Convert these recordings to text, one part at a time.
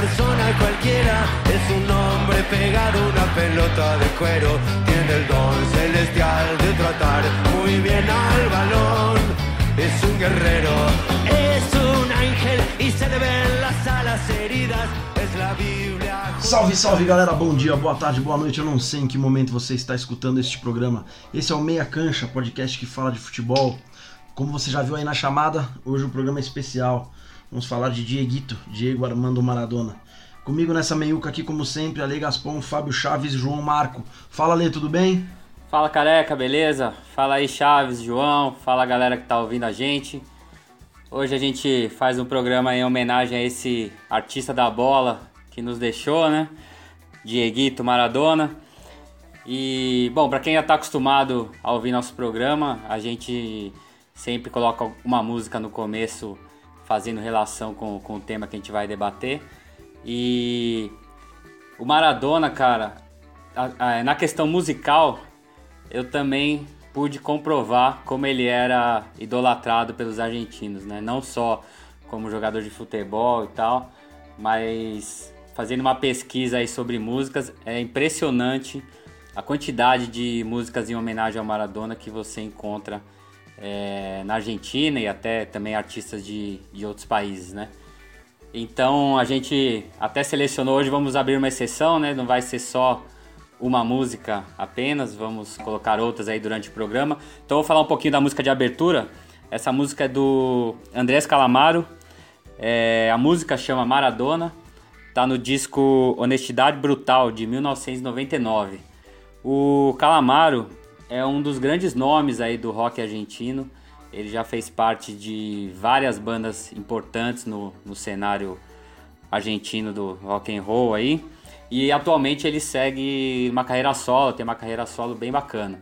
persona cualquiera, es un hombre pegado a una pelota de cuero, tiene el don celestial de tratar muy bien al balón, es un guerrero, es un ángel y se le ven las alas heridas, es la Biblia. Salve, salve galera, bom dia, boa tarde, boa noite. Eu não sei em que momento você está escutando este programa. Esse é o Meia Cancha, podcast que fala de futebol. Como você já viu aí na chamada, hoje o programa é especial. Vamos falar de Dieguito, Diego Armando Maradona. Comigo nessa meiuca aqui, como sempre, Ale Gaspon, Fábio Chaves e João Marco. Fala, Lê, tudo bem? Fala careca, beleza? Fala aí Chaves, João, fala galera que tá ouvindo a gente. Hoje a gente faz um programa em homenagem a esse artista da bola que nos deixou, né? Dieguito Maradona. E, bom, para quem já tá acostumado a ouvir nosso programa, a gente sempre coloca uma música no começo fazendo relação com, com o tema que a gente vai debater. E o Maradona, cara, a, a, na questão musical, eu também pude comprovar como ele era idolatrado pelos argentinos, né? Não só como jogador de futebol e tal, mas fazendo uma pesquisa aí sobre músicas, é impressionante a quantidade de músicas em homenagem ao Maradona que você encontra é, na Argentina e até também artistas de, de outros países, né? Então a gente até selecionou hoje, vamos abrir uma exceção, né? Não vai ser só uma música apenas, vamos colocar outras aí durante o programa. Então vou falar um pouquinho da música de abertura. Essa música é do Andrés Calamaro. É, a música chama Maradona. Tá no disco Honestidade Brutal de 1999. O Calamaro é um dos grandes nomes aí do rock argentino. Ele já fez parte de várias bandas importantes no, no cenário argentino do rock and roll aí. E atualmente ele segue uma carreira solo, tem uma carreira solo bem bacana.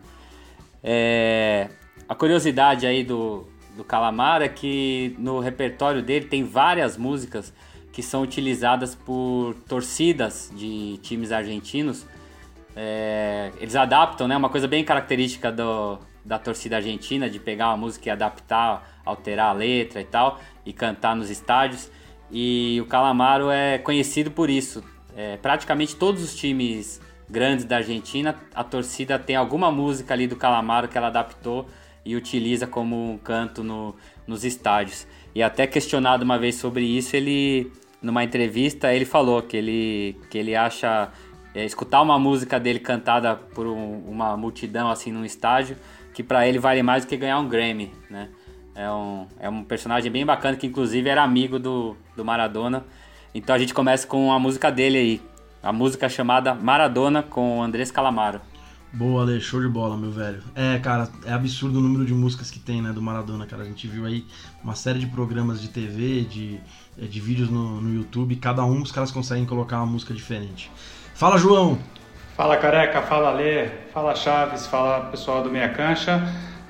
É, a curiosidade aí do, do Calamar é que no repertório dele tem várias músicas que são utilizadas por torcidas de times argentinos é, eles adaptam, né? Uma coisa bem característica do, da torcida argentina, de pegar uma música e adaptar, alterar a letra e tal, e cantar nos estádios. E o Calamaro é conhecido por isso. É, praticamente todos os times grandes da Argentina, a torcida tem alguma música ali do Calamaro que ela adaptou e utiliza como um canto no, nos estádios. E até questionado uma vez sobre isso, ele numa entrevista ele falou que ele, que ele acha é, escutar uma música dele cantada por um, uma multidão assim num estádio, que para ele vale mais do que ganhar um Grammy, né? É um, é um personagem bem bacana que inclusive era amigo do, do Maradona. Então a gente começa com a música dele aí, a música chamada Maradona com Andrés Calamaro. Boa, Ale, show de bola, meu velho. É, cara, é absurdo o número de músicas que tem, né, do Maradona, cara. A gente viu aí uma série de programas de TV, de, de vídeos no, no YouTube, cada um os caras conseguem colocar uma música diferente. Fala, João. Fala, Careca. Fala, Lê. Fala, Chaves. Fala, pessoal do Meia Cancha.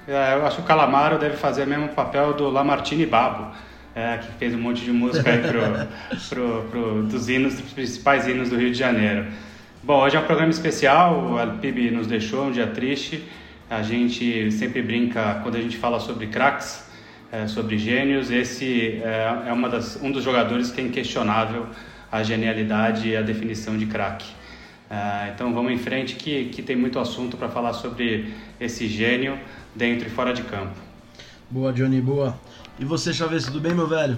É, eu acho que o Calamaro deve fazer o mesmo papel do Lamartine Babo, é, que fez um monte de música aí pro, pro, pro, dos hinos, dos principais hinos do Rio de Janeiro. Bom, hoje é um programa especial, o Alpib nos deixou, um dia triste. A gente sempre brinca quando a gente fala sobre craques, é, sobre gênios. Esse é, é das, um dos jogadores que é inquestionável a genialidade e a definição de craque. Uh, então vamos em frente que, que tem muito assunto para falar sobre esse gênio dentro e fora de campo. Boa, Johnny, boa. E você, Chaves, tudo bem, meu velho?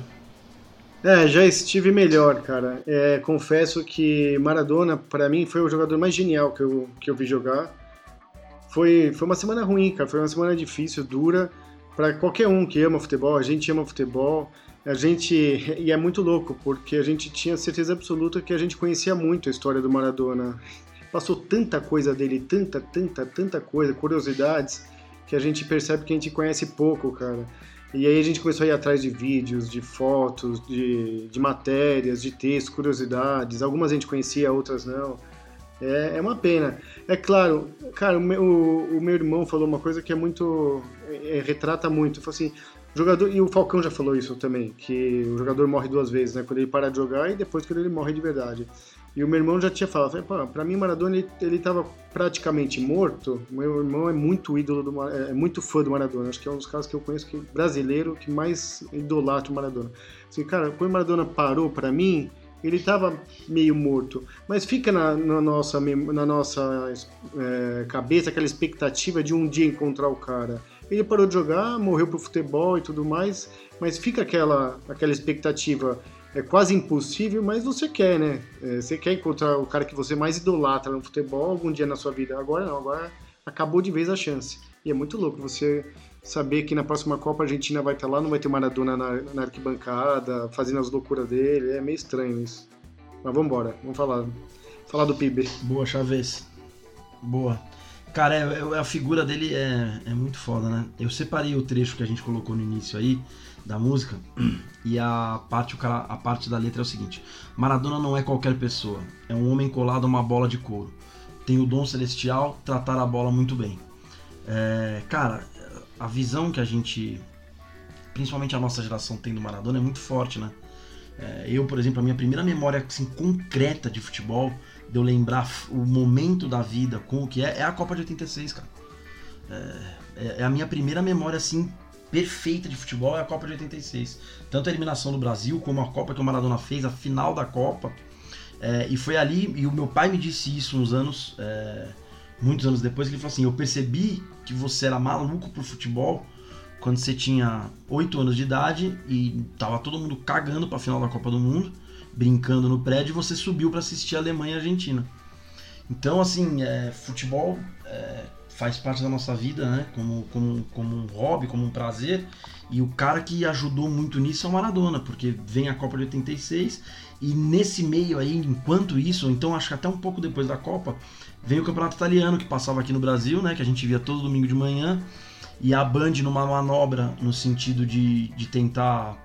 É, já estive melhor, cara. É, confesso que Maradona, para mim, foi o jogador mais genial que eu, que eu vi jogar. Foi, foi uma semana ruim, cara. Foi uma semana difícil, dura. Para qualquer um que ama futebol, a gente ama futebol a gente e é muito louco porque a gente tinha certeza absoluta que a gente conhecia muito a história do Maradona. Passou tanta coisa dele, tanta, tanta, tanta coisa, curiosidades que a gente percebe que a gente conhece pouco, cara. E aí a gente começou a ir atrás de vídeos, de fotos, de, de matérias, de textos, curiosidades. Algumas a gente conhecia, outras não. É, é uma pena. É claro, cara, o meu, o meu irmão falou uma coisa que é muito. É, retrata muito. Ele falou assim: jogador, e o Falcão já falou isso também, que o jogador morre duas vezes, né? Quando ele para de jogar e depois quando ele morre de verdade. E o meu irmão já tinha falado, para mim Maradona ele, ele tava praticamente morto. Meu irmão é muito ídolo do é muito fã do Maradona. Acho que é um dos casos que eu conheço que brasileiro que mais idolatra o Maradona. Assim, cara, quando o Maradona parou para mim, ele estava meio morto. Mas fica na, na nossa, na nossa é, cabeça aquela expectativa de um dia encontrar o cara. Ele parou de jogar, morreu pro futebol e tudo mais, mas fica aquela, aquela expectativa. É quase impossível, mas você quer, né? É, você quer encontrar o cara que você mais idolatra no futebol algum dia na sua vida. Agora não, agora acabou de vez a chance. E é muito louco você saber que na próxima Copa a Argentina vai estar lá, não vai ter Maradona na, na arquibancada, fazendo as loucuras dele. É meio estranho isso. Mas vamos embora, vamos falar, falar do PIB. Boa, Chaves. Boa. Cara, é, é, a figura dele é, é muito foda, né? Eu separei o trecho que a gente colocou no início aí da música e a parte, a parte da letra é o seguinte: Maradona não é qualquer pessoa, é um homem colado a uma bola de couro. Tem o dom celestial, tratar a bola muito bem. É, cara, a visão que a gente, principalmente a nossa geração tem do Maradona é muito forte, né? É, eu, por exemplo, a minha primeira memória assim, concreta de futebol, de eu lembrar o momento da vida com o que é, é a Copa de 86, cara. É, é, é a minha primeira memória assim perfeita de futebol é a Copa de 86. Tanto a eliminação do Brasil como a Copa que o Maradona fez, a final da Copa. É, e foi ali, e o meu pai me disse isso uns anos, é, muitos anos depois, que ele falou assim: Eu percebi que você era maluco pro futebol quando você tinha 8 anos de idade e tava todo mundo cagando pra final da Copa do Mundo, brincando no prédio, você subiu para assistir a Alemanha e a Argentina. Então, assim, é, futebol é, faz parte da nossa vida, né? Como, como, como um hobby, como um prazer. E o cara que ajudou muito nisso é o Maradona, porque vem a Copa de 86 e nesse meio aí, enquanto isso, então acho que até um pouco depois da Copa, vem o Campeonato Italiano que passava aqui no Brasil, né? Que a gente via todo domingo de manhã e a Band numa manobra no sentido de, de tentar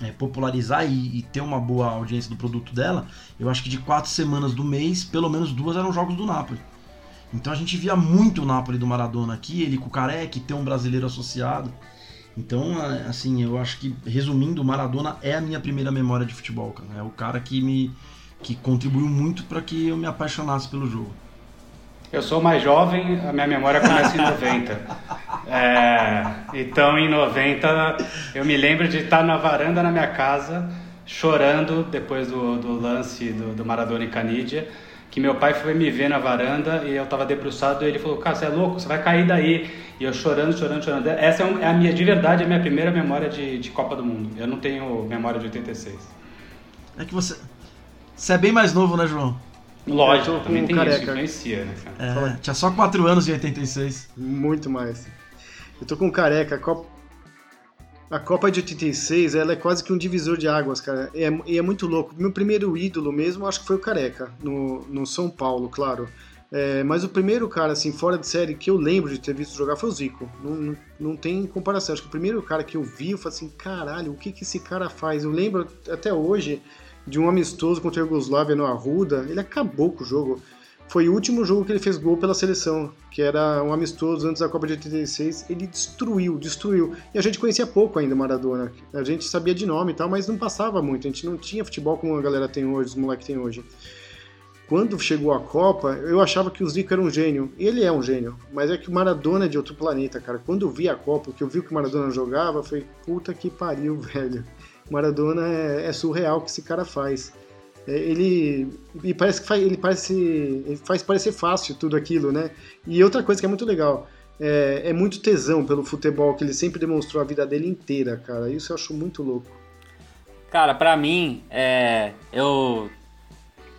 é, popularizar e, e, ter uma boa audiência do produto dela, eu acho que de quatro semanas do mês, pelo menos duas eram jogos do Napoli. Então a gente via muito o Napoli do Maradona aqui, ele com o Careca, ter um brasileiro associado. Então, é, assim, eu acho que, resumindo, o Maradona é a minha primeira memória de futebol, cara. É o cara que me que contribuiu muito para que eu me apaixonasse pelo jogo. Eu sou mais jovem, a minha memória começa em 90. É, então, em 90, eu me lembro de estar na varanda na minha casa, chorando depois do, do lance do, do Maradona e Canidia, que meu pai foi me ver na varanda e eu estava debruçado e ele falou, cara, você é louco, você vai cair daí. E eu chorando, chorando, chorando. Essa é, é a minha, de verdade, a minha primeira memória de, de Copa do Mundo. Eu não tenho memória de 86. É que você... Você é bem mais novo, né, João? Lógico, também tem careca. isso, influencia, né, cara? É, tinha só 4 anos em 86. Muito mais. Eu tô com careca. A Copa, a Copa de 86, ela é quase que um divisor de águas, cara. E é, e é muito louco. Meu primeiro ídolo mesmo, acho que foi o Careca, no, no São Paulo, claro. É, mas o primeiro cara, assim, fora de série que eu lembro de ter visto jogar foi o Zico. Não, não, não tem comparação. Acho que o primeiro cara que eu vi, eu falei assim, caralho, o que que esse cara faz? Eu lembro até hoje de um amistoso contra a Yugoslávia no Arruda, ele acabou com o jogo. Foi o último jogo que ele fez gol pela seleção, que era um amistoso antes da Copa de 86. Ele destruiu, destruiu. E a gente conhecia pouco ainda Maradona. A gente sabia de nome e tal, mas não passava muito. A gente não tinha futebol como a galera tem hoje, os moleques têm hoje. Quando chegou a Copa, eu achava que o Zico era um gênio. Ele é um gênio, mas é que o Maradona é de outro planeta, cara. Quando eu vi a Copa, que eu vi que o Maradona jogava, falei, puta que pariu, velho. Maradona é, é surreal o que esse cara faz. É, ele, e parece que faz, ele parece ele faz parecer fácil tudo aquilo, né? E outra coisa que é muito legal, é, é, muito tesão pelo futebol que ele sempre demonstrou a vida dele inteira, cara. Isso eu acho muito louco. Cara, pra mim, é, eu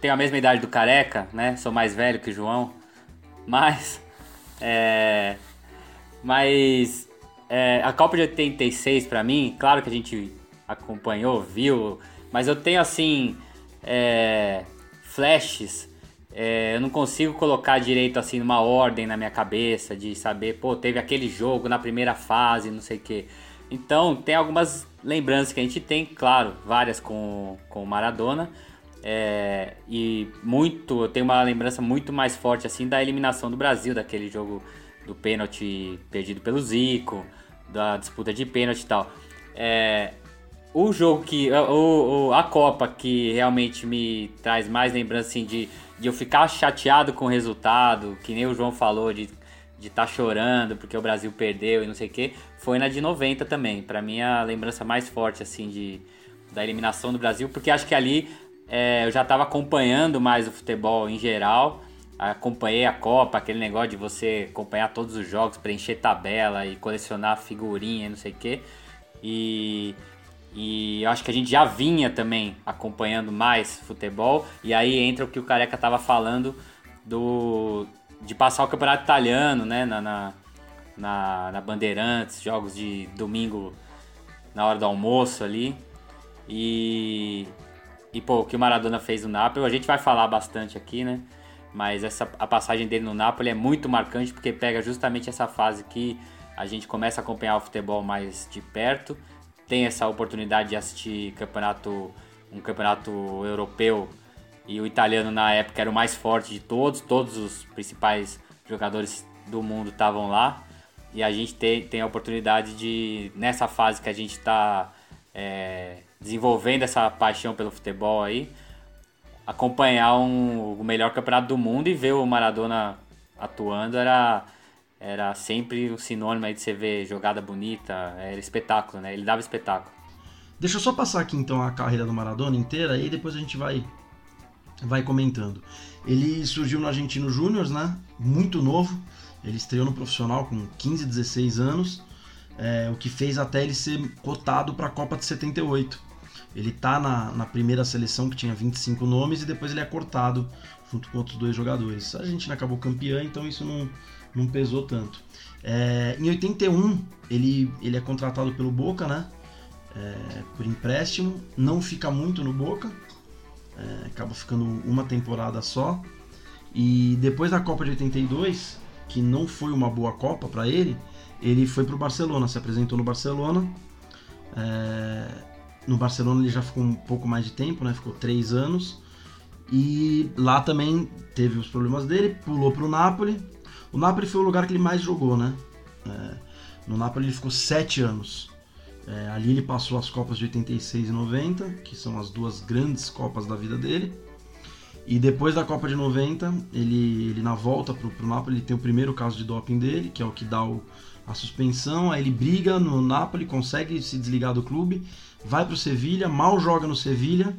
tenho a mesma idade do Careca, né? Sou mais velho que o João, mas é, mas é, a Copa de 86 para mim, claro que a gente acompanhou, viu, mas eu tenho assim é, flashes. É, eu não consigo colocar direito assim numa ordem na minha cabeça de saber, pô, teve aquele jogo na primeira fase, não sei o que. Então tem algumas lembranças que a gente tem, claro, várias com com Maradona. É, e muito, eu tenho uma lembrança muito mais forte assim da eliminação do Brasil, daquele jogo do pênalti perdido pelo Zico, da disputa de pênalti e tal. É, o jogo que. O, o, a Copa que realmente me traz mais lembrança assim, de, de eu ficar chateado com o resultado, que nem o João falou, de de estar tá chorando porque o Brasil perdeu e não sei o que, foi na de 90 também. Para mim a lembrança mais forte assim de da eliminação do Brasil, porque acho que ali é, eu já estava acompanhando mais o futebol em geral. Acompanhei a Copa, aquele negócio de você acompanhar todos os jogos, preencher tabela e colecionar figurinha e não sei o quê. E, e acho que a gente já vinha também acompanhando mais futebol. E aí entra o que o Careca estava falando do, de passar o campeonato italiano, né? Na, na, na, na Bandeirantes, jogos de domingo na hora do almoço ali. E, e pô, o que o Maradona fez no Napoli, a gente vai falar bastante aqui, né? Mas essa, a passagem dele no Napoli é muito marcante porque pega justamente essa fase que a gente começa a acompanhar o futebol mais de perto, tem essa oportunidade de assistir campeonato, um campeonato europeu e o italiano na época era o mais forte de todos, todos os principais jogadores do mundo estavam lá e a gente tem, tem a oportunidade de, nessa fase que a gente está é, desenvolvendo essa paixão pelo futebol aí, acompanhar um, o melhor campeonato do mundo e ver o Maradona atuando era, era sempre um sinônimo aí de você ver jogada bonita, era espetáculo, né? Ele dava espetáculo. Deixa eu só passar aqui então a carreira do Maradona inteira e depois a gente vai vai comentando. Ele surgiu no Argentino Júnior, né? Muito novo. Ele estreou no profissional com 15, 16 anos, é, o que fez até ele ser cotado para a Copa de 78. Ele tá na, na primeira seleção que tinha 25 nomes e depois ele é cortado junto com outros dois jogadores. A Argentina acabou campeã, então isso não, não pesou tanto. É, em 81 ele, ele é contratado pelo Boca, né? É, por empréstimo, não fica muito no Boca, é, acaba ficando uma temporada só. E depois da Copa de 82, que não foi uma boa Copa para ele, ele foi para o Barcelona, se apresentou no Barcelona. É, no Barcelona ele já ficou um pouco mais de tempo, né? Ficou três anos. E lá também teve os problemas dele, pulou para o Napoli. O Napoli foi o lugar que ele mais jogou, né? É, no Napoli ele ficou sete anos. É, ali ele passou as Copas de 86 e 90, que são as duas grandes Copas da vida dele. E depois da Copa de 90, ele, ele na volta pro, pro Napoli, ele tem o primeiro caso de doping dele, que é o que dá o, a suspensão. Aí ele briga no Napoli, consegue se desligar do clube, vai pro Sevilha, mal joga no Sevilha,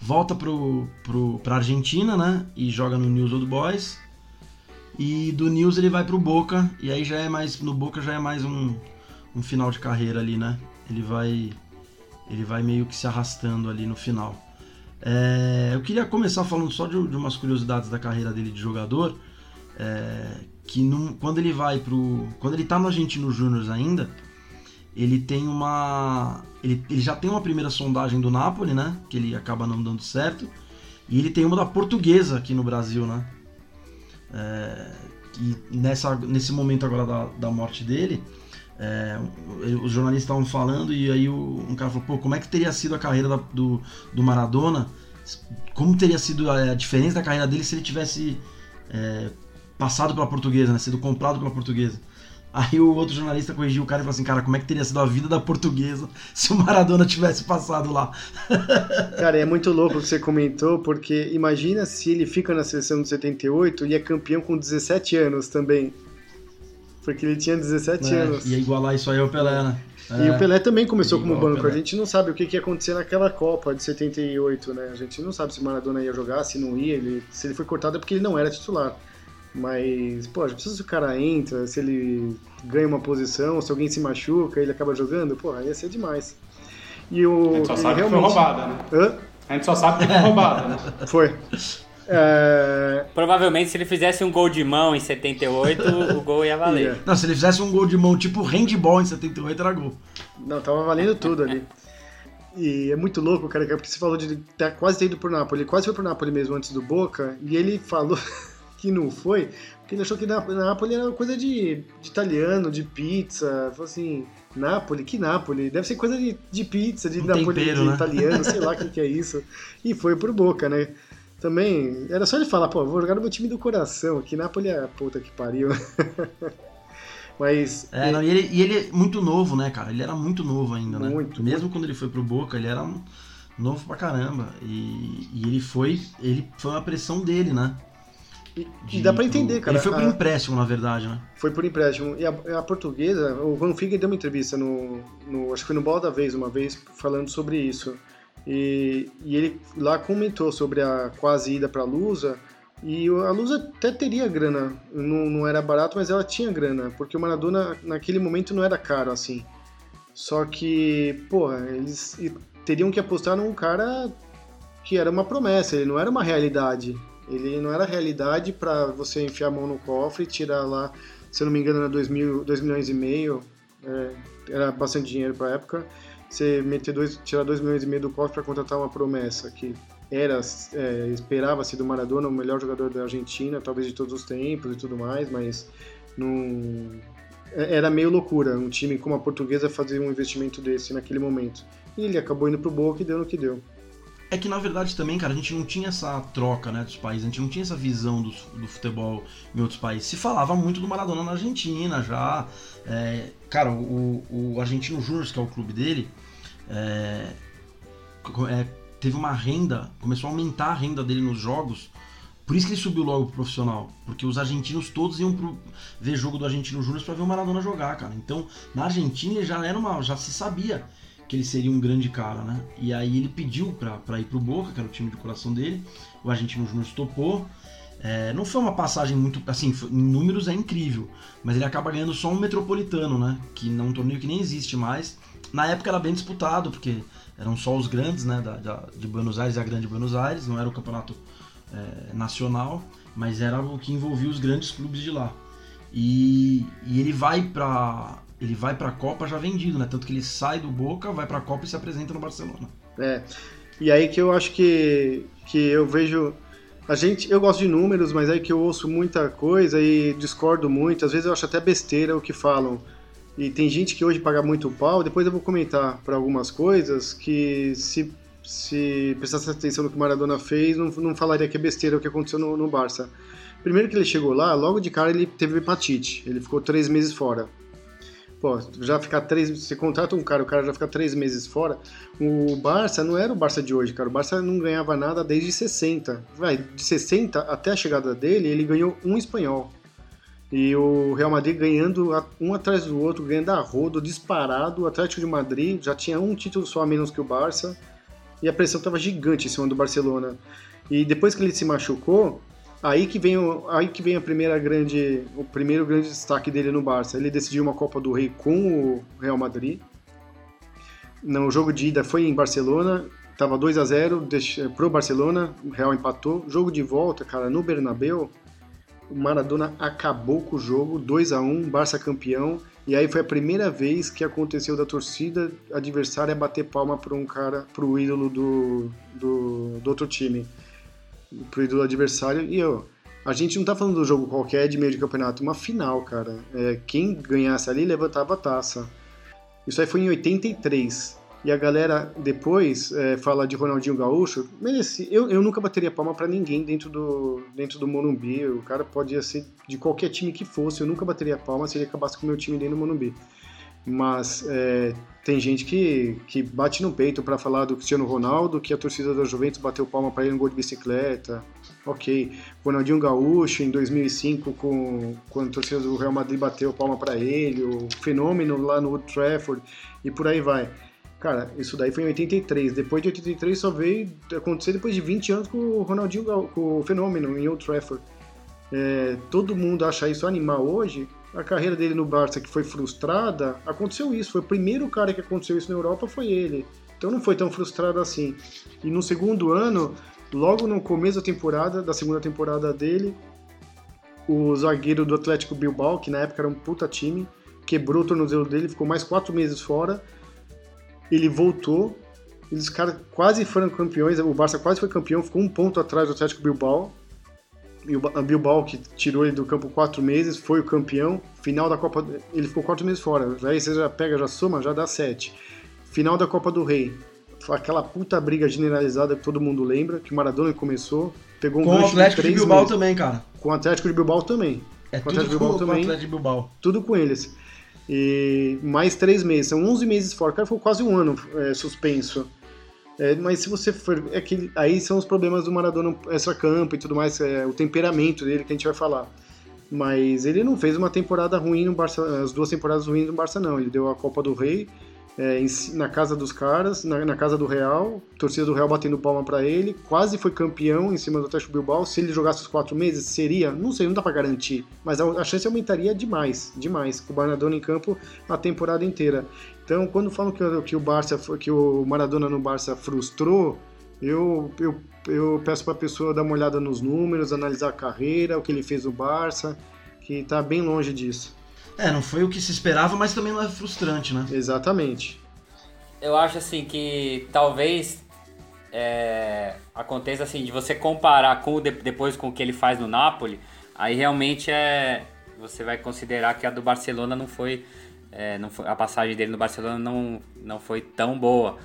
volta pro, pro, pra Argentina, né? E joga no News Old Boys. E do News ele vai pro Boca, e aí já é mais. No Boca já é mais um, um final de carreira ali, né? Ele vai. Ele vai meio que se arrastando ali no final. É, eu queria começar falando só de, de, umas curiosidades da carreira dele de jogador. É, que num, quando ele vai pro. Quando ele tá no Argentino Júnior ainda, ele tem uma. Ele, ele, já tem uma primeira sondagem do Napoli, né? Que ele acaba não dando certo. E ele tem uma da portuguesa aqui no Brasil, né? É, e nessa, nesse momento agora da, da morte dele, é, os jornalistas estavam falando e aí o, um cara falou, pô, como é que teria sido a carreira da, do, do Maradona? Como teria sido a, a, diferença da carreira dele se ele tivesse é, passado pela portuguesa, né? Sido comprado pela portuguesa. Aí o outro jornalista corrigiu o cara e falou assim, cara, como é que teria sido a vida da portuguesa se o Maradona tivesse passado lá? Cara, é muito louco o que você comentou, porque imagina se ele fica na seleção de 78 e é campeão com 17 anos também. Porque ele tinha 17 é, anos. Ia igualar isso aí ao Pelé, né? É. E o Pelé também começou como banco. A gente não sabe o que, que ia acontecer naquela Copa de 78, né? A gente não sabe se o Maradona ia jogar, se não ia. Ele, se ele foi cortado é porque ele não era titular. Mas, pô, já precisa se o cara entra, se ele ganha uma posição, se alguém se machuca, ele acaba jogando, pô, ia ser demais. E o, a gente só sabe realmente... que foi roubada, né? Hã? A gente só sabe que foi roubada, né? Foi. É... Provavelmente se ele fizesse um gol de mão em 78, o gol ia valer. Yeah. Não, se ele fizesse um gol de mão tipo handball em 78, era gol. Não, tava valendo tudo ali. E é muito louco, cara, porque você falou de ter quase ter ido pro Napoli. Ele quase foi pro Napoli mesmo antes do Boca, e ele falou que não foi, porque ele achou que Napoli era coisa de, de italiano, de pizza. Falou assim, Napoli, que Napoli? Deve ser coisa de, de pizza, de um Napoli tempero, de né? italiano, sei lá o que, que é isso. E foi pro Boca, né? Também, era só ele falar, pô, vou jogar no meu time do coração, que Napoli é a puta que pariu. Mas. É, não, e, ele, e ele é muito novo, né, cara? Ele era muito novo ainda, né? Muito. Mesmo muito. quando ele foi pro Boca, ele era novo pra caramba. E, e ele foi. Ele foi uma pressão dele, né? E, e dá pra entender, cara. Ele foi por a... empréstimo, na verdade, né? Foi por empréstimo. E a, a portuguesa, o Van Figueiredo deu uma entrevista no, no. Acho que foi no Bola da Vez uma vez, falando sobre isso E, e ele lá comentou sobre a quase ida para a Lusa. E a Lusa até teria grana, não, não era barato, mas ela tinha grana, porque o Maradona naquele momento não era caro assim. Só que, pô, eles teriam que apostar num cara que era uma promessa, ele não era uma realidade. Ele não era realidade para você enfiar a mão no cofre e tirar lá, se eu não me engano, era 2 milhões e meio, é, era bastante dinheiro para a época. Você meter dois, tirar 2 milhões e meio do cofre para contratar uma promessa que era é, esperava-se do Maradona o melhor jogador da Argentina, talvez de todos os tempos e tudo mais, mas não é, era meio loucura um time como a Portuguesa fazer um investimento desse naquele momento. E ele acabou indo pro Boca e deu no que deu. É que na verdade também, cara, a gente não tinha essa troca, né, dos países, a gente não tinha essa visão do, do futebol em outros países. Se falava muito do Maradona na Argentina já. É, cara, o, o Argentino Júnior, que é o clube dele, é, é, teve uma renda, começou a aumentar a renda dele nos jogos. Por isso que ele subiu logo pro profissional, porque os argentinos todos iam pro, ver jogo do Argentino Júnior para ver o Maradona jogar, cara. Então, na Argentina já era uma, já se sabia que ele seria um grande cara, né? E aí ele pediu para ir pro Boca, que era o time de coração dele. O Argentino Júnior topou. É, não foi uma passagem muito. Assim, em números é incrível, mas ele acaba ganhando só um metropolitano, né? Que não é um torneio que nem existe mais. Na época era bem disputado, porque eram só os grandes, né? Da, da de Buenos Aires e a Grande Buenos Aires, não era o campeonato é, nacional, mas era o que envolvia os grandes clubes de lá. E, e ele vai para ele vai para a Copa já vendido, né? Tanto que ele sai do Boca, vai para a Copa e se apresenta no Barcelona. É. E aí que eu acho que que eu vejo a gente, eu gosto de números, mas aí que eu ouço muita coisa e discordo muito, às vezes eu acho até besteira o que falam. E tem gente que hoje paga muito pau, depois eu vou comentar para algumas coisas que se se prestasse atenção no que o Maradona fez, não, não falaria que é besteira o que aconteceu no, no Barça. Primeiro que ele chegou lá, logo de cara ele teve hepatite, ele ficou três meses fora. Pô, já ficar três. Você contrata um cara, o cara já fica três meses fora. O Barça não era o Barça de hoje, cara. O Barça não ganhava nada desde 60. Vai, de 60 até a chegada dele, ele ganhou um espanhol. E o Real Madrid ganhando um atrás do outro, ganhando a rodo, disparado. O Atlético de Madrid já tinha um título só a menos que o Barça. E a pressão estava gigante em cima do Barcelona. E depois que ele se machucou, Aí que vem, o, aí que vem a primeira grande, o primeiro grande destaque dele no Barça. Ele decidiu uma Copa do Rei com o Real Madrid. No jogo de ida foi em Barcelona, tava 2 a 0 pro Barcelona, o Real empatou. Jogo de volta, cara, no Bernabéu, o Maradona acabou com o jogo, 2 a 1 Barça campeão. E aí foi a primeira vez que aconteceu da torcida adversária bater palma para um cara, pro ídolo do, do, do outro time pro ídolo adversário. E eu, a gente não tá falando do jogo qualquer de meio de campeonato, uma final, cara. É, quem ganhasse ali levantava a taça. Isso aí foi em 83. E a galera depois é, fala de Ronaldinho Gaúcho. Mereci. Eu, eu nunca bateria palma para ninguém dentro do, dentro do Morumbi. O cara podia ser de qualquer time que fosse. Eu nunca bateria palma se ele acabasse com o meu time dentro do Morumbi. Mas é, tem gente que, que bate no peito para falar do Cristiano Ronaldo, que a torcida da Juventus bateu palma para ele no gol de bicicleta. Ok. Ronaldinho Gaúcho em 2005, com, quando a torcida do Real Madrid bateu palma para ele, o fenômeno lá no Old Trafford e por aí vai. Cara, isso daí foi em 83. Depois de 83 só veio acontecer depois de 20 anos com o Ronaldinho, com o fenômeno em Old Trafford. É, todo mundo acha isso animal hoje, a carreira dele no Barça que foi frustrada, aconteceu isso. Foi o primeiro cara que aconteceu isso na Europa, foi ele. Então não foi tão frustrado assim. E no segundo ano, logo no começo da temporada, da segunda temporada dele, o zagueiro do Atlético Bilbao, que na época era um puta time, quebrou o tornozelo dele, ficou mais quatro meses fora. Ele voltou, eles quase foram campeões, o Barça quase foi campeão, ficou um ponto atrás do Atlético Bilbao Bilbao, que tirou ele do campo quatro meses, foi o campeão. Final da Copa. Ele ficou quatro meses fora. Aí você já pega, já soma, já dá sete. Final da Copa do Rei. Aquela puta briga generalizada que todo mundo lembra, que o Maradona começou. Pegou um com o Atlético de, de Bilbao meses. também, cara. Com o Atlético de Bilbao também. É com tudo Atlético com, também, com o Atlético de Bilbao. Tudo com eles. E mais três meses. São 11 meses fora. O cara ficou quase um ano é, suspenso. É, mas se você for. É que, aí são os problemas do Maradona extra-campo e tudo mais, é, o temperamento dele que a gente vai falar. Mas ele não fez uma temporada ruim no Barça, as duas temporadas ruins no Barça, não. Ele deu a Copa do Rei é, em- na casa dos caras, na, na casa do Real, torcida do Real batendo palma pra ele, quase foi campeão em cima do Atlético Bilbao. Se ele jogasse os quatro meses, seria? Não sei, não dá pra garantir, mas a, a chance aumentaria demais, demais, com o Maradona em campo a temporada inteira. Então, quando falam que, o- que o Barça, que o Maradona no Barça frustrou, eu, eu, eu peço pra pessoa dar uma olhada nos números, analisar a carreira, o que ele fez no Barça, que tá bem longe disso. É, não foi o que se esperava, mas também não é frustrante, né? Exatamente. Eu acho assim que talvez é, aconteça assim de você comparar com depois com o que ele faz no Napoli, aí realmente é você vai considerar que a do Barcelona não foi, é, não foi- a passagem dele no Barcelona não, não foi tão boa.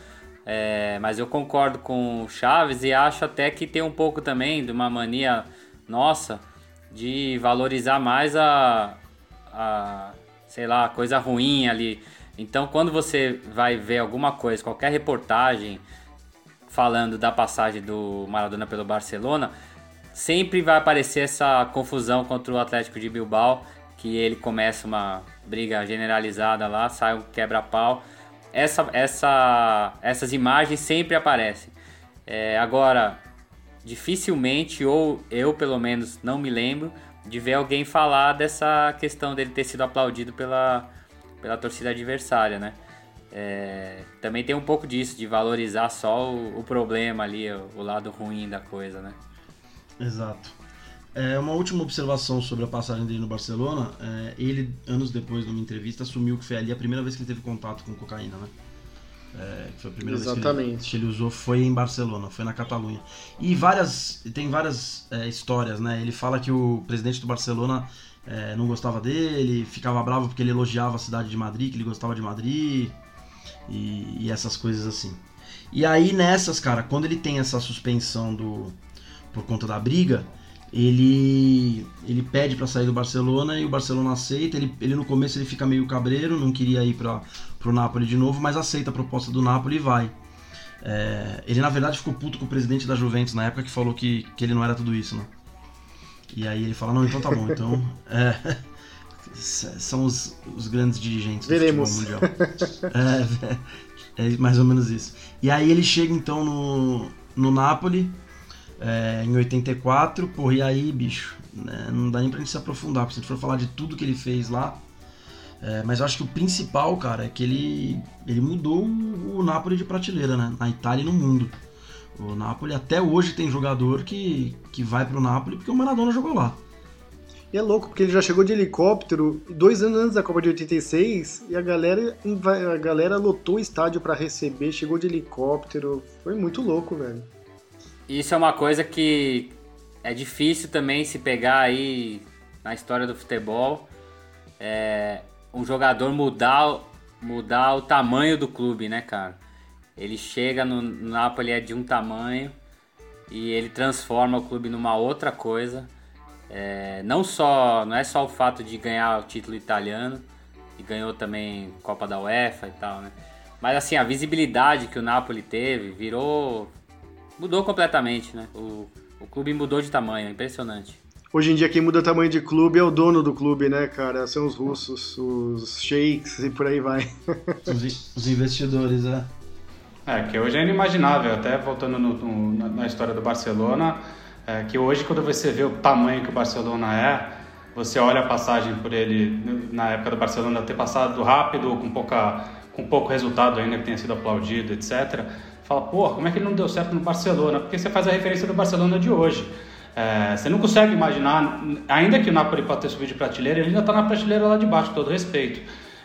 É, mas eu concordo com o Chaves e acho até que tem um pouco também de uma mania nossa de valorizar mais a, a sei lá, coisa ruim ali. Então, quando você vai ver alguma coisa, qualquer reportagem falando da passagem do Maradona pelo Barcelona, sempre vai aparecer essa confusão contra o Atlético de Bilbao, que ele começa uma briga generalizada lá, sai um quebra-pau. Essa, essa, essas imagens sempre aparecem. É, agora, dificilmente, ou eu pelo menos não me lembro, de ver alguém falar dessa questão dele ter sido aplaudido pela, pela torcida adversária, né? É, também tem um pouco disso, de valorizar só o, o problema ali, o, o lado ruim da coisa, né? Exato. É, uma última observação sobre a passagem dele no Barcelona. é, ele, anos depois, numa entrevista, assumiu que foi ali a primeira vez que ele teve contato com cocaína, né? É, que foi a primeira vez que ele, Exatamente. que ele usou foi em Barcelona, foi na Catalunha. E várias, tem várias é, histórias, né? Ele fala que o presidente do Barcelona é, não gostava dele, ficava bravo porque ele elogiava a cidade de Madrid, que ele gostava de Madrid e, e essas coisas assim. E aí nessas, cara, quando ele tem essa suspensão do por conta da briga, ele ele pede pra sair do Barcelona e o Barcelona aceita. Ele, ele no começo ele fica meio cabreiro, não queria ir para pro Napoli de novo, mas aceita a proposta do Napoli e vai. É, ele na verdade ficou puto com o presidente da Juventus na época que falou que, que ele não era tudo isso, né? E aí ele fala, não, então tá bom, então. É, são os, os grandes dirigentes Veremos. do futebol mundial. É, é mais ou menos isso. E aí ele chega então no, no Napoli é, em 84, porra, e aí, bicho, né, não dá nem pra gente se aprofundar, porque se a gente for falar de tudo que ele fez lá. é, mas eu acho que o principal, cara, é que ele, ele mudou o, o Napoli de prateleira, né? Na Itália e no mundo. O Napoli até hoje tem jogador que, que vai pro Napoli porque o Maradona jogou lá. E é louco, porque ele já chegou de helicóptero dois anos antes da Copa de 86 e a galera, a galera lotou o estádio pra receber, chegou de helicóptero. Foi muito louco, velho. Isso é uma coisa que é difícil também se pegar aí na história do futebol. É, um jogador mudar, mudar o tamanho do clube, né, cara? Ele chega no no Napoli é de um tamanho e ele transforma o clube numa outra coisa. É, não só, não é só o fato de ganhar o título italiano e ganhou também Copa da UEFA e tal, né? Mas assim, a visibilidade que o Napoli teve virou mudou completamente, né? O, o clube mudou de tamanho, é impressionante. Hoje em dia quem muda tamanho de clube é o dono do clube, né, cara? São os russos, os sheiks e por aí vai. Os, os investidores, é. É, que hoje é inimaginável, até voltando no- no- na, na história do Barcelona, é, que hoje quando você vê o tamanho que o Barcelona é, você olha a passagem por ele na época do Barcelona ter passado rápido, com, pouca, com pouco resultado ainda que tenha sido aplaudido, etc. Fala, pô, como é que ele não deu certo no Barcelona? Porque você faz a referência do Barcelona de hoje. É, você não consegue imaginar, ainda que o Napoli pode ter subido de prateleira, ele ainda está na prateleira lá de baixo, com todo respeito.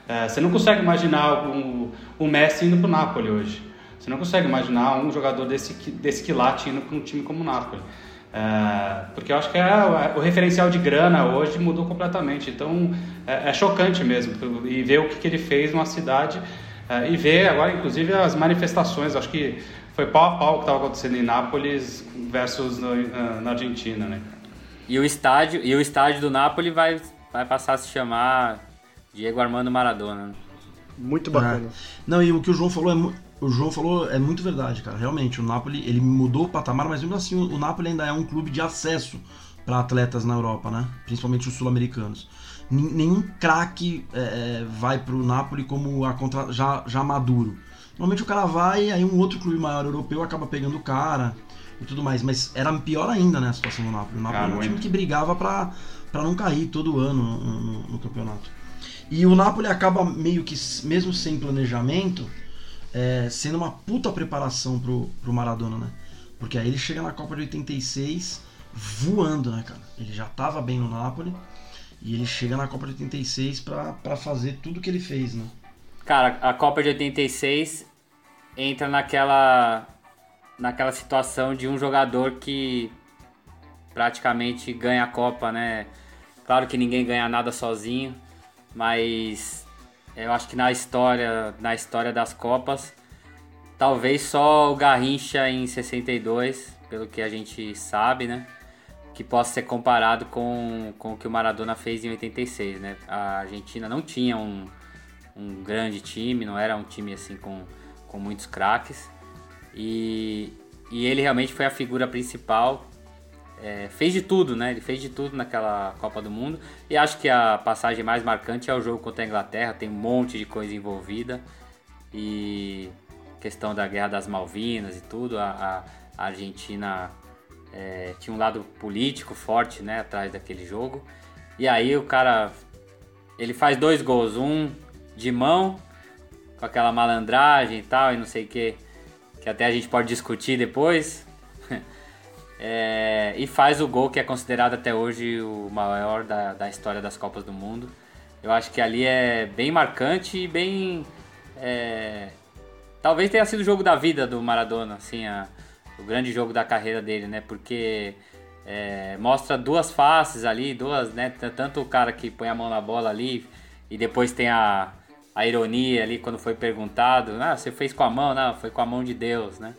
É, você não consegue imaginar o, o Messi indo para o Napoli hoje. Você não consegue imaginar um jogador desse, desse quilate indo para um time como o Napoli. É, porque eu acho que é, o referencial de grana hoje mudou completamente. Então é, é chocante mesmo. E ver o que, que ele fez numa cidade é, e ver agora, inclusive, as manifestações. Acho que foi pau a pau o que estava acontecendo em Nápoles versus no- na, na Argentina, né? E o estádio, e o estádio do Napoli vai, vai passar a se chamar Diego Armando Maradona. né? Muito bacana. É. Não, e o que o João falou é mu- o João falou é muito verdade, cara. Realmente, o Napoli ele mudou o patamar, mas mesmo assim o, o Napoli ainda é um clube de acesso para atletas na Europa, né? Principalmente os sul-americanos. Nenhum craque é, é, vai pro Napoli como a contra, já, já maduro. Normalmente o cara vai aí um outro clube maior europeu acaba pegando o cara e tudo mais. Mas era pior ainda, né, a situação do Napoli. O Napoli era um time que brigava pra, pra não cair todo ano no, no, no campeonato. E o Napoli acaba meio que, mesmo sem planejamento, é, sendo uma puta preparação pro, pro Maradona, né? Porque aí ele chega na Copa de 86 voando, né, cara? Ele já tava bem no Napoli e ele chega na Copa de 86 para fazer tudo que ele fez, né? Cara, a Copa de 86 entra naquela naquela situação de um jogador que praticamente ganha a Copa, né? Claro que ninguém ganha nada sozinho, mas eu acho que na história, na história das Copas, talvez só o Garrincha em 62, pelo que a gente sabe, né? Que possa ser comparado com, com o que o Maradona fez em 86, né? A Argentina não tinha um, um grande time, não era um time assim com, com muitos craques. E, e ele realmente foi a figura principal. É, fez de tudo, né? Ele fez de tudo naquela Copa do Mundo. E acho que a passagem mais marcante é o jogo contra a Inglaterra. Tem um monte de coisa envolvida. E questão da Guerra das Malvinas e tudo. A, a Argentina é, tinha um lado político forte, né? Atrás daquele jogo. E aí o cara... Ele faz dois gols. Um de mão, com aquela malandragem e tal, e não sei o que que até a gente pode discutir depois. é, e faz o gol que é considerado até hoje o maior da, da história das Copas do Mundo. Eu acho que ali é bem marcante e bem. É, talvez tenha sido o jogo da vida do Maradona, assim, a, o grande jogo da carreira dele, né? Porque é, mostra duas faces ali, duas, né? Tanto o cara que põe a mão na bola ali e depois tem a, a ironia ali quando foi perguntado, ah, você fez com a mão? Não, foi com a mão de Deus, né?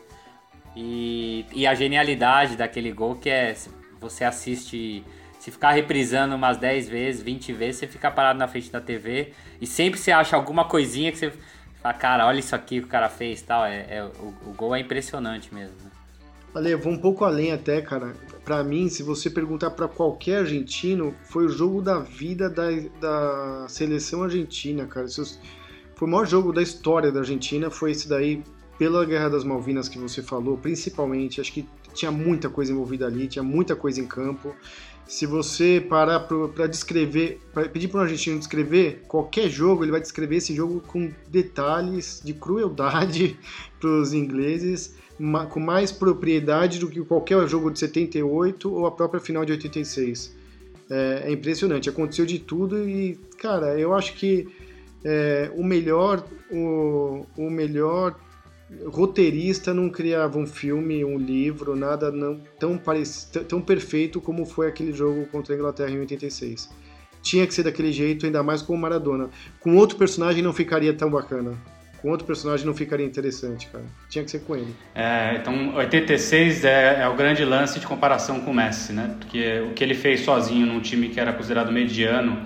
E, e a genialidade daquele gol que é você assiste, se ficar reprisando umas 10 vezes, 20 vezes, você fica parado na frente da TV e sempre você acha alguma coisinha que você fala, cara, olha isso aqui que o cara fez tal. É, é o, o, gol é impressionante mesmo. Né? Ale, vou um pouco além até, cara. Para mim, se você perguntar para qualquer argentino, foi o jogo da vida da, da seleção argentina, cara. Foi o maior jogo da história da Argentina, foi esse daí pela Guerra das Malvinas que você falou, principalmente. Acho que tinha muita coisa envolvida ali, tinha muita coisa em campo. Se você parar para descrever, pra pedir para um argentino descrever qualquer jogo, ele vai descrever esse jogo com detalhes de crueldade para os ingleses com mais propriedade do que qualquer jogo de 78 ou a própria final de 86. É, é impressionante, aconteceu de tudo e, cara, eu acho que é, o melhor o, o melhor roteirista não criava um filme, um livro, nada não tão, tão perfeito como foi aquele jogo contra a Inglaterra em 86. Tinha que ser daquele jeito, ainda mais com o Maradona. Com outro personagem não ficaria tão bacana com outro personagem não ficaria interessante, cara. Tinha que ser com ele. É, então 86 é, é, o grande lance de comparação com o Messi, né? Porque o que ele fez sozinho num time que era considerado mediano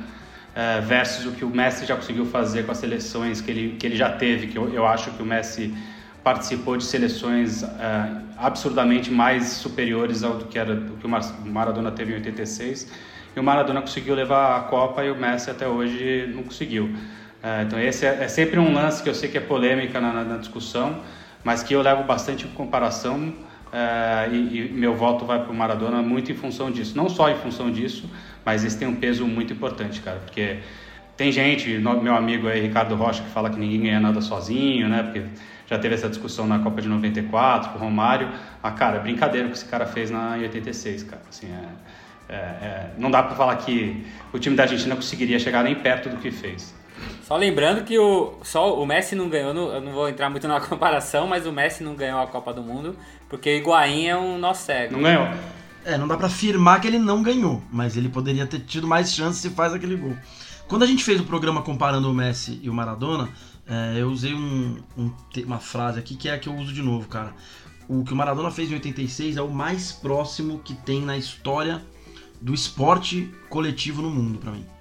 é, versus o que o Messi já conseguiu fazer com as seleções que ele, que ele já teve, que eu, eu acho que o Messi participou de seleções é, absurdamente mais superiores ao que, era, do que o Maradona teve em 86. E o Maradona conseguiu levar a Copa e o Messi até hoje não conseguiu. É, então esse é, é, sempre um lance que eu sei que é polêmica na, na discussão, mas que eu levo bastante em comparação é, e, e, meu voto vai para o Maradona muito em função disso. Não só em função disso, mas esse tem um peso muito importante, cara, porque tem gente, meu amigo aí, Ricardo Rocha, que fala que ninguém ganha nada sozinho, né, porque já teve essa discussão na Copa de 94 com o Romário. Ah, cara, é brincadeira o que esse cara fez na, em 86, cara. Assim, é, é, é, não dá para falar que o time da Argentina conseguiria chegar nem perto do que fez. Só lembrando que o, só o Messi não ganhou, eu não vou entrar muito na comparação, mas o Messi não ganhou a Copa do Mundo porque o Higuaín é um nó cego. Não ganhou. É, não dá para afirmar que ele não ganhou, mas ele poderia ter tido mais chances se faz aquele gol. Quando a gente fez o programa comparando o Messi e o Maradona, é, eu usei um, um, uma frase aqui que é a que eu uso de novo, cara. O que o Maradona fez em 86 é o mais próximo que tem na história do esporte coletivo no mundo, para mim.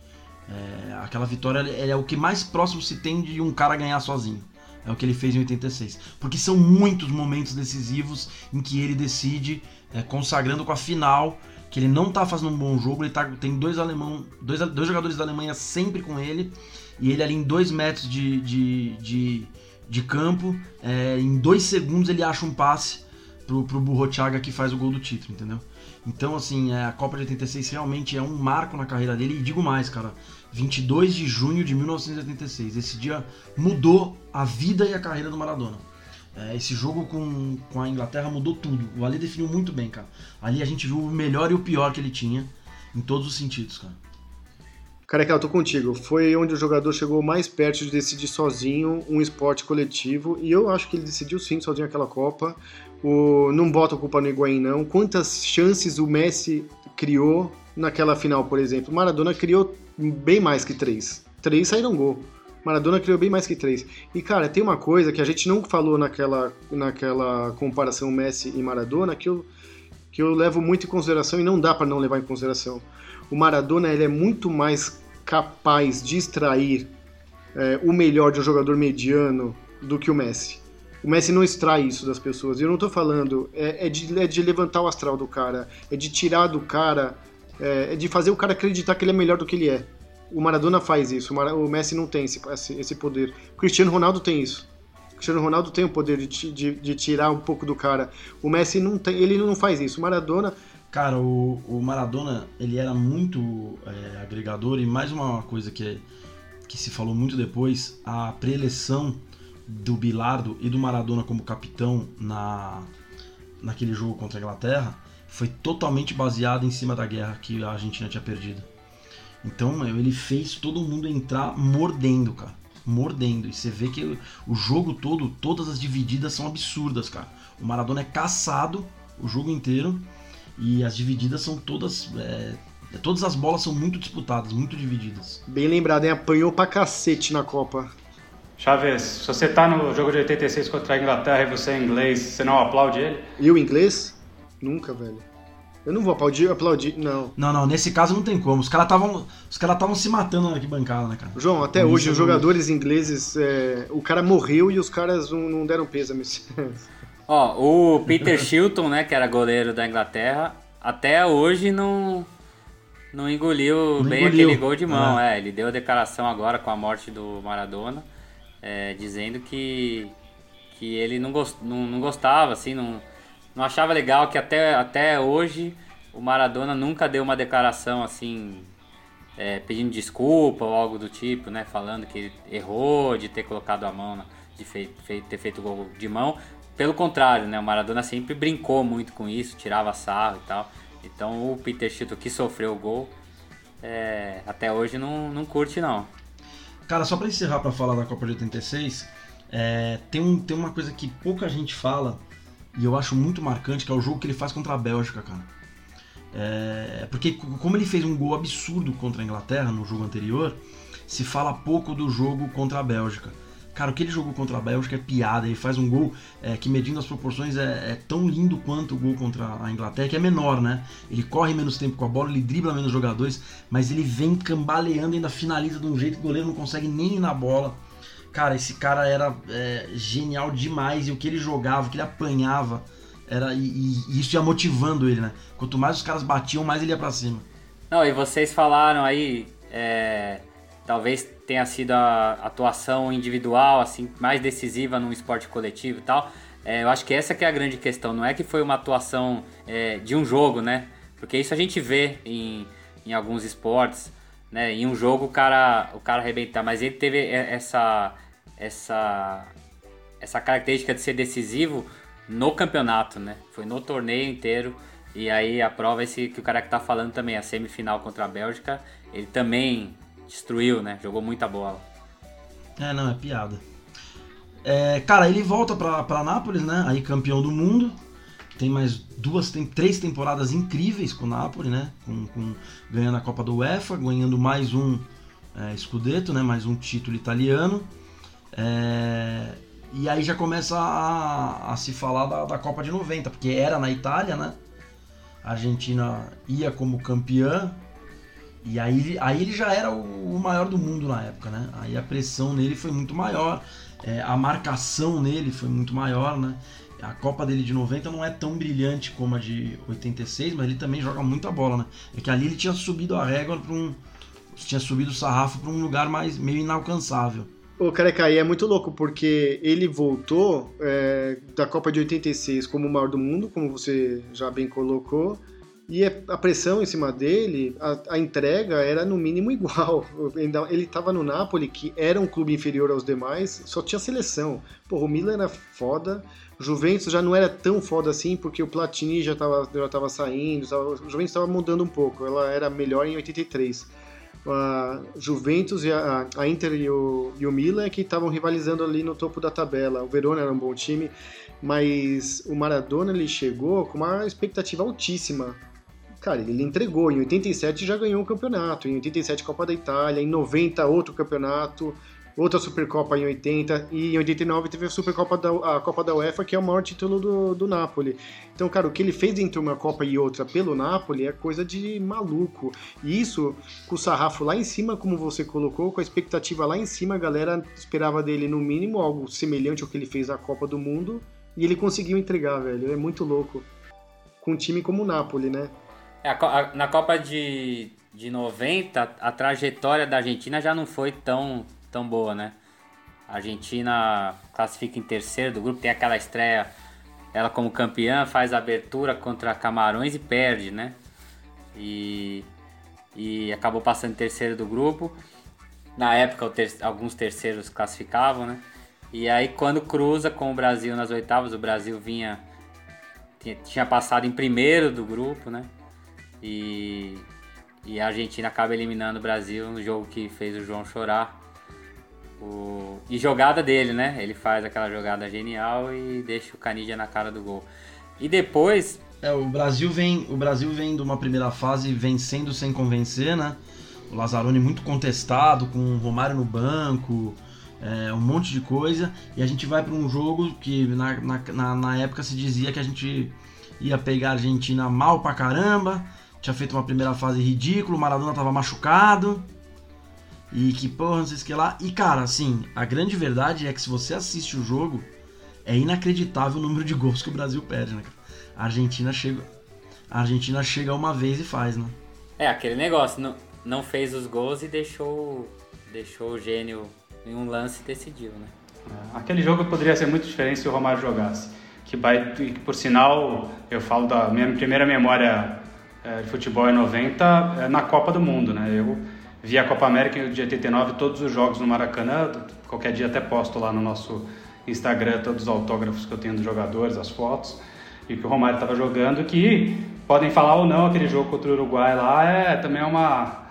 É, aquela vitória é o que mais próximo se tem de um cara ganhar sozinho. É o que ele fez em 86. Porque são muitos momentos decisivos em que ele decide, é, consagrando com a final, que ele não tá fazendo um bom jogo, ele tá, tem dois alemão, dois, dois jogadores da Alemanha sempre com ele, e ele ali em dois metros de, de, de, de campo, é, em dois segundos ele acha um passe pro, pro Burrochaga que faz o gol do título, entendeu? Então, assim, é, a Copa de 86 realmente é um marco na carreira dele, e digo mais, cara, 22 de junho de 1986, esse dia mudou a vida e a carreira do Maradona. É, esse jogo com, com a Inglaterra mudou tudo. O Ali definiu muito bem, cara. Ali a gente viu o melhor e o pior que ele tinha, em todos os sentidos, cara. Careca, eu tô contigo. Foi onde o jogador chegou mais perto de decidir sozinho um esporte coletivo. E eu acho que ele decidiu sim sozinho aquela Copa. O, não bota a culpa no Higuaín, não. Quantas chances o Messi criou naquela final, por exemplo? Maradona criou bem mais que três. Três saíram gol. Maradona criou bem mais que três. E, cara, tem uma coisa que a gente não falou naquela, naquela comparação Messi e Maradona que eu, que eu levo muito em consideração e não dá para não levar em consideração. O Maradona ele é muito mais capaz de extrair é, o melhor de um jogador mediano do que o Messi. O Messi não extrai isso das pessoas. Eu não estou falando, é, é, de, é, de, levantar o astral do cara, é de tirar do cara, é, é, de fazer o cara acreditar que ele é melhor do que ele é. O Maradona faz isso, o, Messi não tem esse, esse, poder. O Cristiano Ronaldo tem isso. O Cristiano Ronaldo tem o poder de, de, de tirar um pouco do cara. O Messi não tem, ele não faz isso. O Maradona Cara, o, o Maradona, ele era muito é, agregador e mais uma coisa que, que se falou muito depois, a preleção do Bilardo e do Maradona como capitão na, naquele jogo contra a Inglaterra foi totalmente baseada em cima da guerra que a Argentina tinha perdido. Então, ele fez todo mundo entrar mordendo, cara. Mordendo. E você vê que o jogo todo, todas as divididas são absurdas, cara. O Maradona é caçado o jogo inteiro e as divididas são todas. É, todas as bolas são muito disputadas, muito divididas. Bem lembrado, hein? Apanhou pra cacete na Copa. Chaves, se você tá no jogo de 86 contra a Inglaterra e você é inglês, você não aplaude ele? E o inglês? Nunca, velho. Eu não vou aplaudir, aplaudir, não. Não, não, nesse caso não tem como. Os caras estavam os cara se matando na arquibancada, né, cara? João, até hoje, os jogadores ingleses, é, o cara morreu e os caras não, não deram peso a Ó, o Peter Shilton, né, que era goleiro da Inglaterra, até hoje não não engoliu não bem engoliu. aquele gol de mão. É. é. ele deu a declaração agora com a morte do Maradona, é, dizendo que que ele não, gost, não, não gostava, assim, não, não achava legal que até, até hoje o Maradona nunca deu uma declaração assim é, pedindo desculpa ou algo do tipo, né? Falando que errou de ter colocado a mão, de fei, fei, ter feito o gol de mão. Pelo contrário, né? O Maradona sempre brincou muito com isso, tirava sarro e tal. Então o Peter Chito que sofreu o gol, é, até hoje não, não curte não. Cara, só para encerrar para falar da Copa de 86, é, tem, um, tem uma coisa que pouca gente fala e eu acho muito marcante, que é o jogo que ele faz contra a Bélgica, cara. É, porque como ele fez um gol absurdo contra a Inglaterra no jogo anterior, se fala pouco do jogo contra a Bélgica. Cara, o que ele jogou contra a Bélgica é piada. Ele faz um gol é, que, medindo as proporções, é, é, tão lindo quanto o gol contra a Inglaterra, que é menor, né? Ele corre menos tempo com a bola, ele dribla menos jogadores, mas ele vem cambaleando e ainda finaliza de um jeito que o goleiro não consegue nem ir na bola. Cara, esse cara era é, genial demais e o que ele jogava, o que ele apanhava, era e, e, isso ia motivando ele, né? Quanto mais os caras batiam, mais ele ia pra cima. Não, e vocês falaram aí. É talvez tenha sido a atuação individual assim mais decisiva num esporte coletivo e tal. É, eu acho que essa que é a grande questão, não é que foi uma atuação é, de um jogo, né? Porque isso a gente vê em, em alguns esportes, né? Em um jogo o cara o cara arrebentar, mas ele teve essa essa essa característica de ser decisivo no campeonato, né? Foi no torneio inteiro. E aí a prova é esse que o cara que tá falando também, a semifinal contra a Bélgica, ele também destruiu, né? Jogou muita bola. É, não, é piada. É, cara, ele volta pra, pra Nápoles, né? Aí campeão do mundo. Tem mais duas, tem três temporadas incríveis com o Napoli, né? Com, com, ganhando a Copa do UEFA, ganhando mais um é, Scudetto, né? Mais um título italiano. É, e aí já começa a, a se falar da, da, Copa de 90, porque era na Itália, né? A Argentina ia como campeã, e aí, aí ele já era o, maior do mundo na época, né? Aí a pressão nele foi muito maior, é, a marcação nele foi muito maior, né? A Copa dele de 90 não é tão brilhante como a de 86, mas ele também joga muita bola, né? É que ali ele tinha subido a régua para um. tinha subido o sarrafo para um lugar mais meio inalcançável. O Careca, e é muito louco, porque ele voltou é, da Copa de 86 como o maior do mundo, como você já bem colocou, e é, a pressão em cima dele, a, a entrega era no mínimo igual. Ele estava no Napoli, que era um clube inferior aos demais, só tinha seleção. Pô, o Milan era foda, Juventus já não era tão foda assim, porque o Platini já estava já tava saindo, tava, o Juventus estava mudando um pouco, ela era melhor em 83 a Juventus e a, a Inter e o, e o Milan que estavam rivalizando ali no topo da tabela. O Verona era um bom time, mas o Maradona ele chegou com uma expectativa altíssima. Cara, ele entregou. Em 87 já ganhou um campeonato, em 87 Copa da Itália, em 90 outro campeonato outra Supercopa em 80 e em 89 teve a Supercopa da a Copa da UEFA, que é o maior título do, do Napoli. Então, cara, o que ele fez entre uma Copa e outra pelo Napoli é coisa de maluco. E isso, com o sarrafo lá em cima, como você colocou, com a expectativa lá em cima, a galera esperava dele no mínimo algo semelhante ao que ele fez na Copa do Mundo, e ele conseguiu entregar, velho. É muito louco. Com um time como o Napoli, né? É, na Copa de, de 90, a trajetória da Argentina já não foi tão tão boa, né? A Argentina classifica em terceiro do grupo, tem aquela estreia, ela como campeã, faz a abertura contra Camarões e perde, né? E, e acabou passando em terceiro do grupo. Na época, ter, alguns terceiros classificavam, né? E aí, quando cruza com o Brasil nas oitavas, o Brasil vinha. Tinha passado em primeiro do grupo, né? E, e a Argentina acaba eliminando o Brasil no jogo que fez o João chorar. O... E jogada dele, né? Ele faz aquela jogada genial e deixa o Canidia na cara do gol. E depois. É, o Brasil vem, o Brasil vem de uma primeira fase vencendo sem convencer, né? O Lazzaroni muito contestado, com o Romário no banco, é, um monte de coisa. E a gente vai para um jogo que na, na, na época se dizia que a gente ia pegar a Argentina mal pra caramba. Tinha feito uma primeira fase ridícula, o Maradona tava machucado. E que porra, não sei o que lá. E cara, assim, a grande verdade é que se você assiste o jogo, é inacreditável o número de gols que o Brasil perde, né? A Argentina chega. A Argentina chega uma vez e faz, né? É, aquele negócio, não, não fez os gols e deixou, deixou o gênio em um lance e decidiu, né? É, aquele jogo poderia ser muito diferente se o Romário jogasse. Que, by, por sinal, eu falo da minha primeira memória é, de futebol em 90 é na Copa do Mundo, né? Eu vi a Copa América de 89, todos os jogos no Maracanã. Qualquer dia até posto lá no nosso Instagram todos os autógrafos que eu tenho dos jogadores, as fotos. E que o Romário estava jogando, que podem falar ou não, aquele jogo contra o Uruguai lá é também é uma,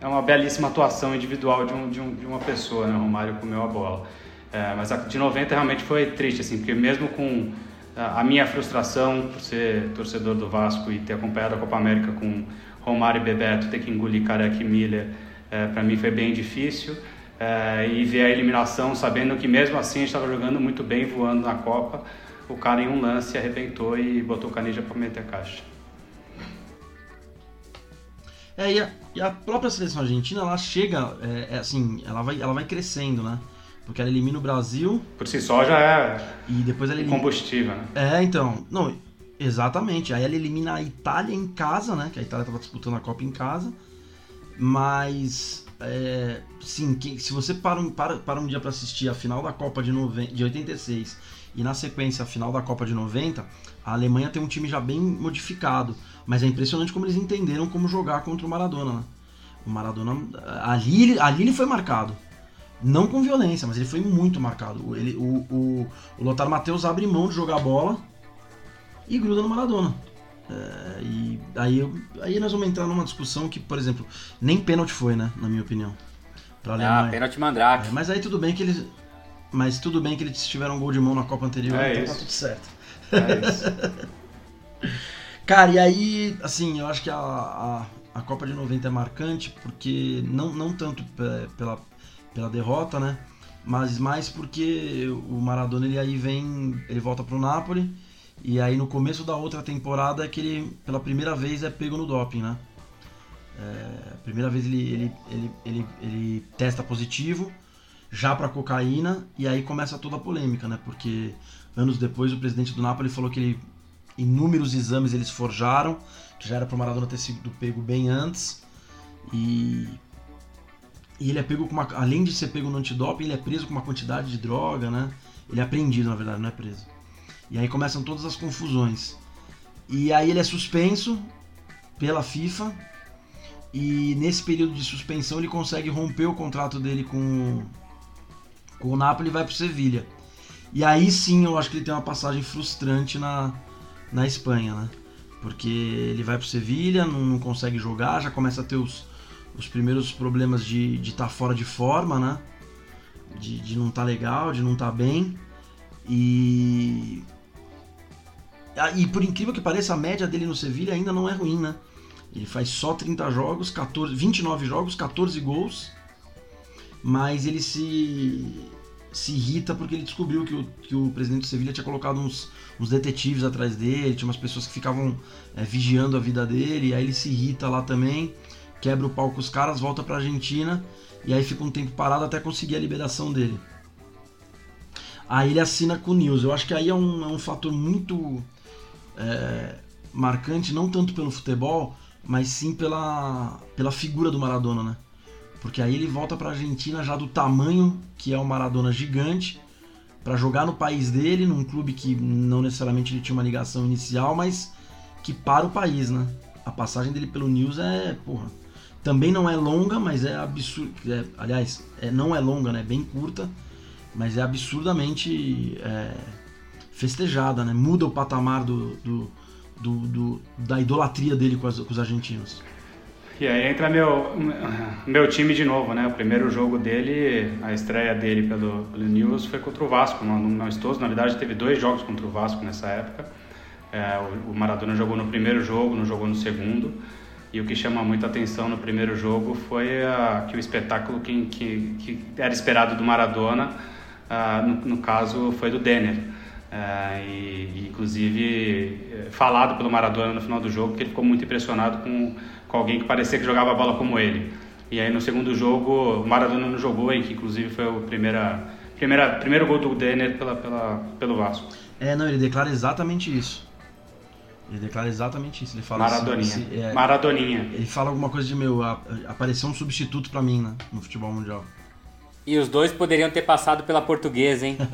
é uma belíssima atuação individual de, um, de, um, de uma pessoa, né? O Romário comeu a bola. É, mas a de 90 realmente foi triste, assim, porque mesmo com a minha frustração por ser torcedor do Vasco e ter acompanhado a Copa América com Romário e Bebeto, ter que engolir Careca e Miller é, para mim foi bem difícil é, e ver a eliminação sabendo que mesmo assim estava jogando muito bem, voando na Copa, o cara em um lance arrebentou e botou o Canija para meter a caixa. É, e a, e a, própria seleção argentina, ela chega, é, é, assim, ela vai, ela vai crescendo, né? Porque ela elimina o Brasil. Por si só já é e depois ela elimina... combustível, né? É, então. Não, exatamente. Aí ela elimina a Itália em casa, né? Que a Itália estava disputando a Copa em casa. Mas, é, sim, que, se você para um, para, para um dia para assistir a final da Copa de, noven de 86 e na sequência a final da Copa de 90, a Alemanha tem um time já bem modificado. Mas é impressionante como eles entenderam como jogar contra o Maradona. Né? O Maradona, ali, ali ele foi marcado. Não com violência, mas ele foi muito marcado. Ele, o, o, o Lothar Matheus abre mão de jogar a bola e gruda no Maradona. É, e aí, aí nós vamos entrar numa discussão que, por exemplo, nem pênalti foi, né? Na minha opinião. Pra Ah, pênalti mandrake. É, mas aí tudo bem que eles. Mas tudo bem que eles tiveram um gol de mão na Copa anterior, é então isso. tá tudo certo. É isso. Cara, e aí, assim, eu acho que a, a, a, Copa de 90 é marcante porque não, não tanto pela, pela derrota, né? Mas mais porque o Maradona ele aí vem, ele volta pro Napoli e aí no começo da outra temporada é que ele, pela primeira vez, é pego no doping, né? É, primeira vez ele, ele, ele, ele, ele testa positivo já para cocaína e aí começa toda a polêmica, né? Porque anos depois o presidente do Napoli falou que ele, inúmeros exames eles forjaram, que já era para o Maradona ter sido pego bem antes e e ele é pego com uma. Além de ser pego no antidoping, ele é preso com uma quantidade de droga, né? Ele é apreendido, na verdade, não é preso. E aí começam todas as confusões. E aí ele é suspenso pela FIFA. E nesse período de suspensão ele consegue romper o contrato dele com, com o Napoli e vai pro Sevilha. E aí sim eu acho que ele tem uma passagem frustrante na, na Espanha, né? Porque ele vai pro Sevilha, não, não consegue jogar, já começa a ter os, os primeiros problemas de estar tá fora de forma, né? De, de não estar tá legal, de não estar tá bem. E. E por incrível que pareça, a média dele no Sevilha ainda não é ruim, né? Ele faz só 30 jogos, 14, 29 jogos, 14 gols. Mas ele se, se irrita porque ele descobriu que o, que o presidente do Sevilha tinha colocado uns, uns detetives atrás dele, tinha umas pessoas que ficavam é, vigiando a vida dele, e aí ele se irrita lá também quebra o pau com os caras, volta pra Argentina e aí fica um tempo parado até conseguir a liberação dele. Aí ele assina com o News. Eu acho que aí é um, é um fator muito é, marcante, não tanto pelo futebol, mas sim pela, pela figura do Maradona, né? Porque aí ele volta pra Argentina já do tamanho que é o Maradona gigante, para jogar no país dele, num clube que não necessariamente ele tinha uma ligação inicial, mas que para o país, né? A passagem dele pelo News é, porra, também não é longa, mas é absurdo. É, aliás, é, não é longa, né? Bem curta, mas é absurdamente é, festejada, né? Muda o patamar do, do, do, do, da idolatria dele com, as, com os argentinos. E aí entra meu, meu time de novo, né? O primeiro jogo dele, a estreia dele pelo, pelo News foi contra o Vasco, não, não estou, na verdade teve dois jogos contra o Vasco nessa época. É, o, o Maradona jogou no primeiro jogo, não jogou no segundo. E o que chama muita atenção no primeiro jogo foi que o espetáculo que, que, que, era esperado do Maradona, uh, no, no, caso, foi do Denner. Uh, e, inclusive, eh, falado pelo Maradona no final do jogo que ele ficou muito impressionado com, com alguém que parecia que jogava a bola como ele. E aí no segundo jogo, o Maradona não jogou, e que inclusive foi o primeira, primeira, primeiro gol do Denner pela, pela, pelo Vasco. É, não, ele declara exatamente isso. Ele declara exatamente isso. Ele fala Maradoninha. Assim, é, Maradoninha. Ele fala alguma coisa de meu, apareceu um substituto para mim, né, no futebol mundial. E os dois poderiam ter passado pela portuguesa, hein?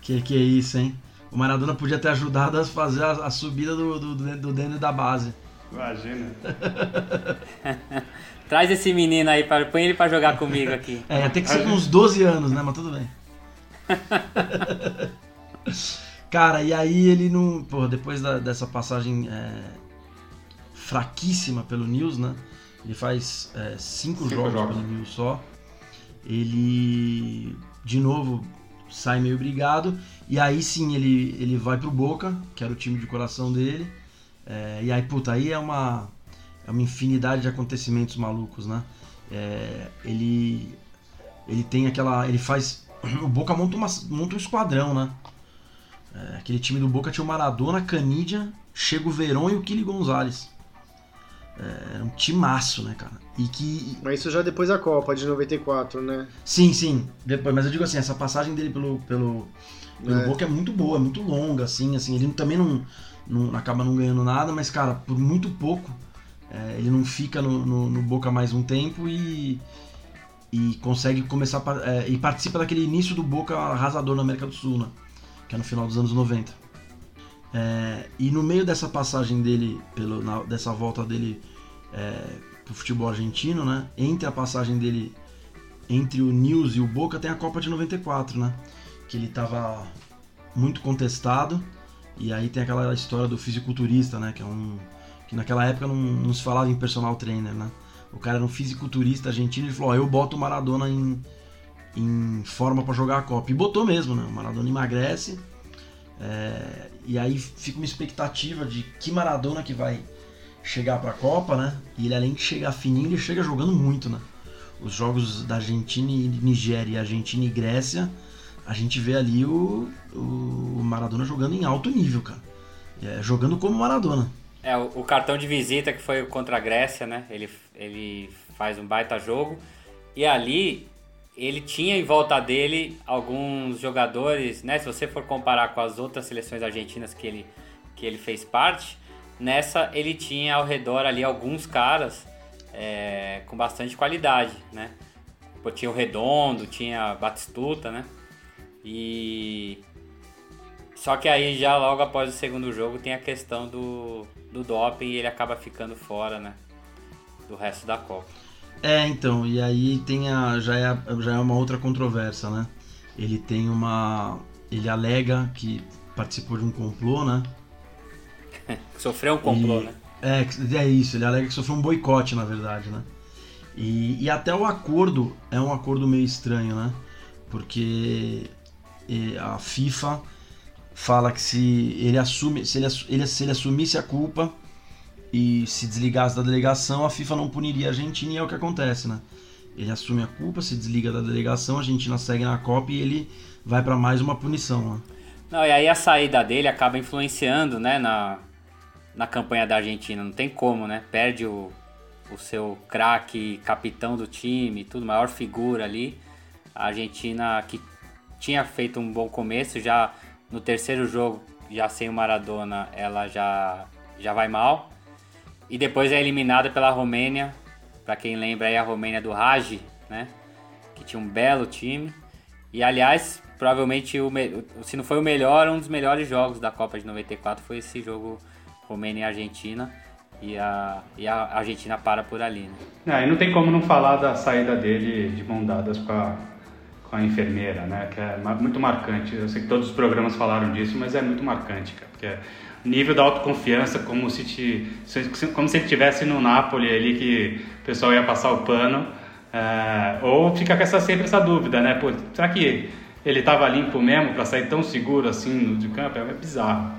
que que é isso, hein? O Maradona podia ter ajudado a fazer a, a subida do, do, do, do da base. Imagina. Traz esse menino aí, pra, põe ele para jogar comigo aqui. É, ia ter que ser uns 12 anos, né? Mas tudo bem. Cara, e aí ele não. Porra, depois da, dessa passagem é, fraquíssima pelo News, né? Ele faz é, cinco, cinco jogos, jogos pelo News só. Ele de novo sai meio brigado. E aí sim ele, ele vai pro Boca, que era o time de coração dele. É, e aí, puta, aí é uma, é uma infinidade de acontecimentos malucos, né? É, ele, ele tem aquela. Ele faz. O Boca monta, uma, monta um esquadrão, né? É, aquele time do Boca tinha o Maradona, Canidia, Chego Verón e o Kili Gonzalez. É, era um timaço, né, cara? E que. Mas isso já depois da Copa de 94, né? Sim, sim. Depois, mas eu digo assim, essa passagem dele pelo, pelo, pelo é. Boca é muito boa, é muito longa, assim, assim. Ele também não, não acaba não ganhando nada, mas, cara, por muito pouco. É, ele não fica no, no, no, Boca mais um tempo e, e consegue começar é, e participa daquele início do Boca arrasador na América do Sul, né? Que é no final dos anos 90. É, e no meio dessa passagem dele, pelo, na, dessa volta dele é, pro futebol argentino, né? Entre a passagem dele entre o News e o Boca tem a Copa de 94, né? Que ele tava muito contestado e aí tem aquela história do fisiculturista, né? Que é um que naquela época não, não se falava em personal trainer, né? O cara era um fisiculturista argentino e falou: ó, eu boto o Maradona em, em forma para jogar a Copa. E botou mesmo, né? O Maradona emagrece. É, e aí fica uma expectativa de que Maradona que vai chegar para a Copa, né? E ele além de chegar fininho, ele chega jogando muito, né? Os jogos da Argentina e Nigéria, Argentina e Grécia, a gente vê ali o, o Maradona jogando em alto nível, cara. É, jogando como Maradona. É, o, o, cartão de visita que foi contra a Grécia, né? Ele, ele faz um baita jogo. E ali ele tinha em volta dele alguns jogadores, né? Se você for comparar com as outras seleções argentinas que ele, que ele fez parte, nessa ele tinha ao redor ali alguns caras é, com bastante qualidade, né? Tinha o Redondo, tinha Batistuta, né? E só que aí já logo após o segundo jogo tem a questão do, do doping e ele acaba ficando fora, né? Do resto da Copa. É, então, e aí tem a, já, é, já é uma outra controvérsia, né? Ele tem uma. Ele alega que participou de um complô, né? Sofreu um complô, E- né? É, é isso, ele alega que sofreu um boicote, na verdade, né? E, e até o acordo é um acordo meio estranho, né? Porque a FIFA fala que se ele assume, se ele, ele- se ele assumisse a culpa e se desligasse da delegação, a FIFA não puniria a Argentina e é o que acontece, né? Ele assume a culpa, se desliga da delegação, a Argentina segue na Copa e ele vai para mais uma punição, né? Não, e aí a saída dele acaba influenciando, né, na, na campanha da Argentina. Não tem como, né? Perde o, o seu craque, capitão do time, tudo, maior figura ali. A Argentina que tinha feito um bom começo, já no terceiro jogo, já sem o Maradona, ela já, já vai mal. E depois é eliminada pela Romênia. Pra quem lembra aí a Romênia do Raj, né? Que tinha um belo time. E aliás, provavelmente o se não foi o melhor, um dos melhores jogos da Copa de 94 foi esse jogo Romênia e Argentina. E a, e a Argentina para por ali, né? É, e não tem como não falar da saída dele de mão dadas com a, com a enfermeira, né? Que é muito marcante. Eu sei que todos os programas falaram disso, mas é muito marcante, cara. Porque nível da autoconfiança, como se, te, como se ele estivesse no Napoli ali, que o pessoal ia passar o pano. É, ou fica com essa, sempre essa dúvida, né? Pô, será que ele estava limpo mesmo para sair tão seguro assim de campo? É bizarro.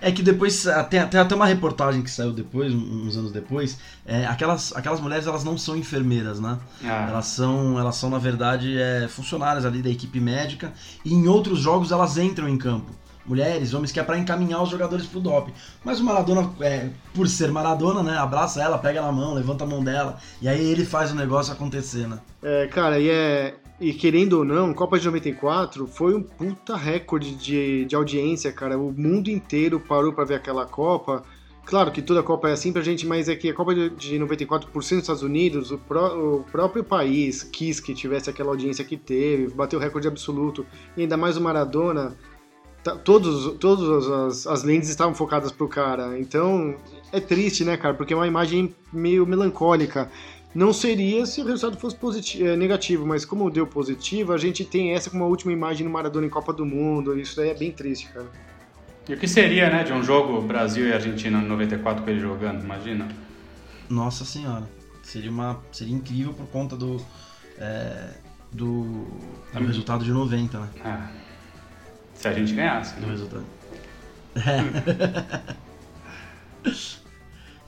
É que depois, tem, tem até uma reportagem que saiu depois, uns anos depois, é, aquelas, aquelas mulheres elas não são enfermeiras, né? Ah. Elas são, elas são na verdade, é, funcionárias ali da equipe médica e em outros jogos elas entram em campo. Mulheres, homens, que é pra encaminhar os jogadores pro doping. Mas o Maradona, é, por ser Maradona, né? Abraça ela, pega na mão, levanta a mão dela. E aí ele faz o negócio acontecer, né? É, cara, e, é, e querendo ou não, Copa de 94 foi um puta recorde de, de audiência, cara. O mundo inteiro parou pra ver aquela Copa. Claro que toda Copa é assim pra gente, mas é que a Copa de, de 94 por ser nos Estados Unidos, o, pró- o próprio país quis que tivesse aquela audiência que teve, bateu recorde absoluto. E ainda mais o Maradona, todos, todas as, as lentes estavam focadas pro cara. Então é triste, né, cara? Porque é uma imagem meio melancólica. Não seria se o resultado fosse positivo, é, negativo, mas como deu positivo, a gente tem essa como a última imagem do Maradona em Copa do Mundo. Isso daí é bem triste, cara. E o que seria, né, de um jogo Brasil e Argentina no 94 com ele jogando, imagina? Nossa senhora. Seria, uma, seria incrível por conta do. é, do, do resultado de 90, né? Ah, se a gente ganhasse. do Né? resultado. É.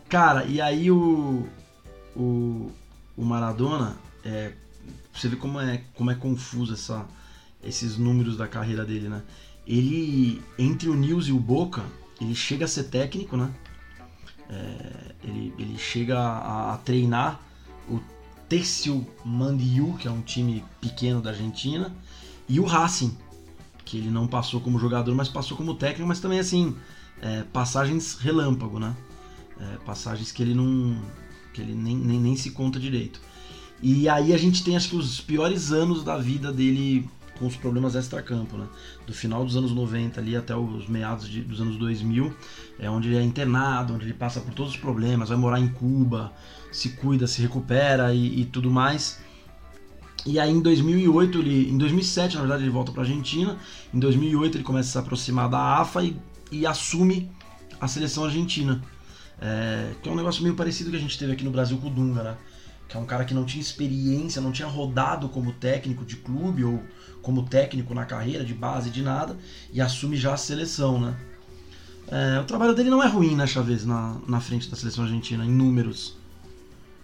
Cara, e aí o, o, o Maradona, é, você vê como é, como é confuso essa, esses números da carreira dele, né? Ele, entre o Nils e o Boca, ele chega a ser técnico, né? É, ele, ele chega a, a treinar o Tercio Mandiu, que é um time pequeno da Argentina, e o Racing, que ele não passou como jogador, mas passou como técnico, mas também assim, é, passagens relâmpago, né? É, passagens que ele não. que ele nem, nem, nem se conta direito. E aí a gente tem acho que os piores anos da vida dele com os problemas extra-campo, né? Do final dos anos 90 ali até os meados de- dos anos 2000, é onde ele é internado, onde ele passa por todos os problemas, vai morar em Cuba, se cuida, se recupera e, e tudo mais. E aí em 2008, ele, em 2007 na verdade ele volta para Argentina, em 2008 ele começa a se aproximar da AFA e, e assume a seleção argentina. É, que é um negócio meio parecido que a gente teve aqui no Brasil com o Dunga, né? Que é um cara que não tinha experiência, não tinha rodado como técnico de clube ou como técnico na carreira, de base, de nada, e assume já a seleção, né? É, o trabalho dele não é ruim, né, Chaves, na, na frente da seleção argentina, em números.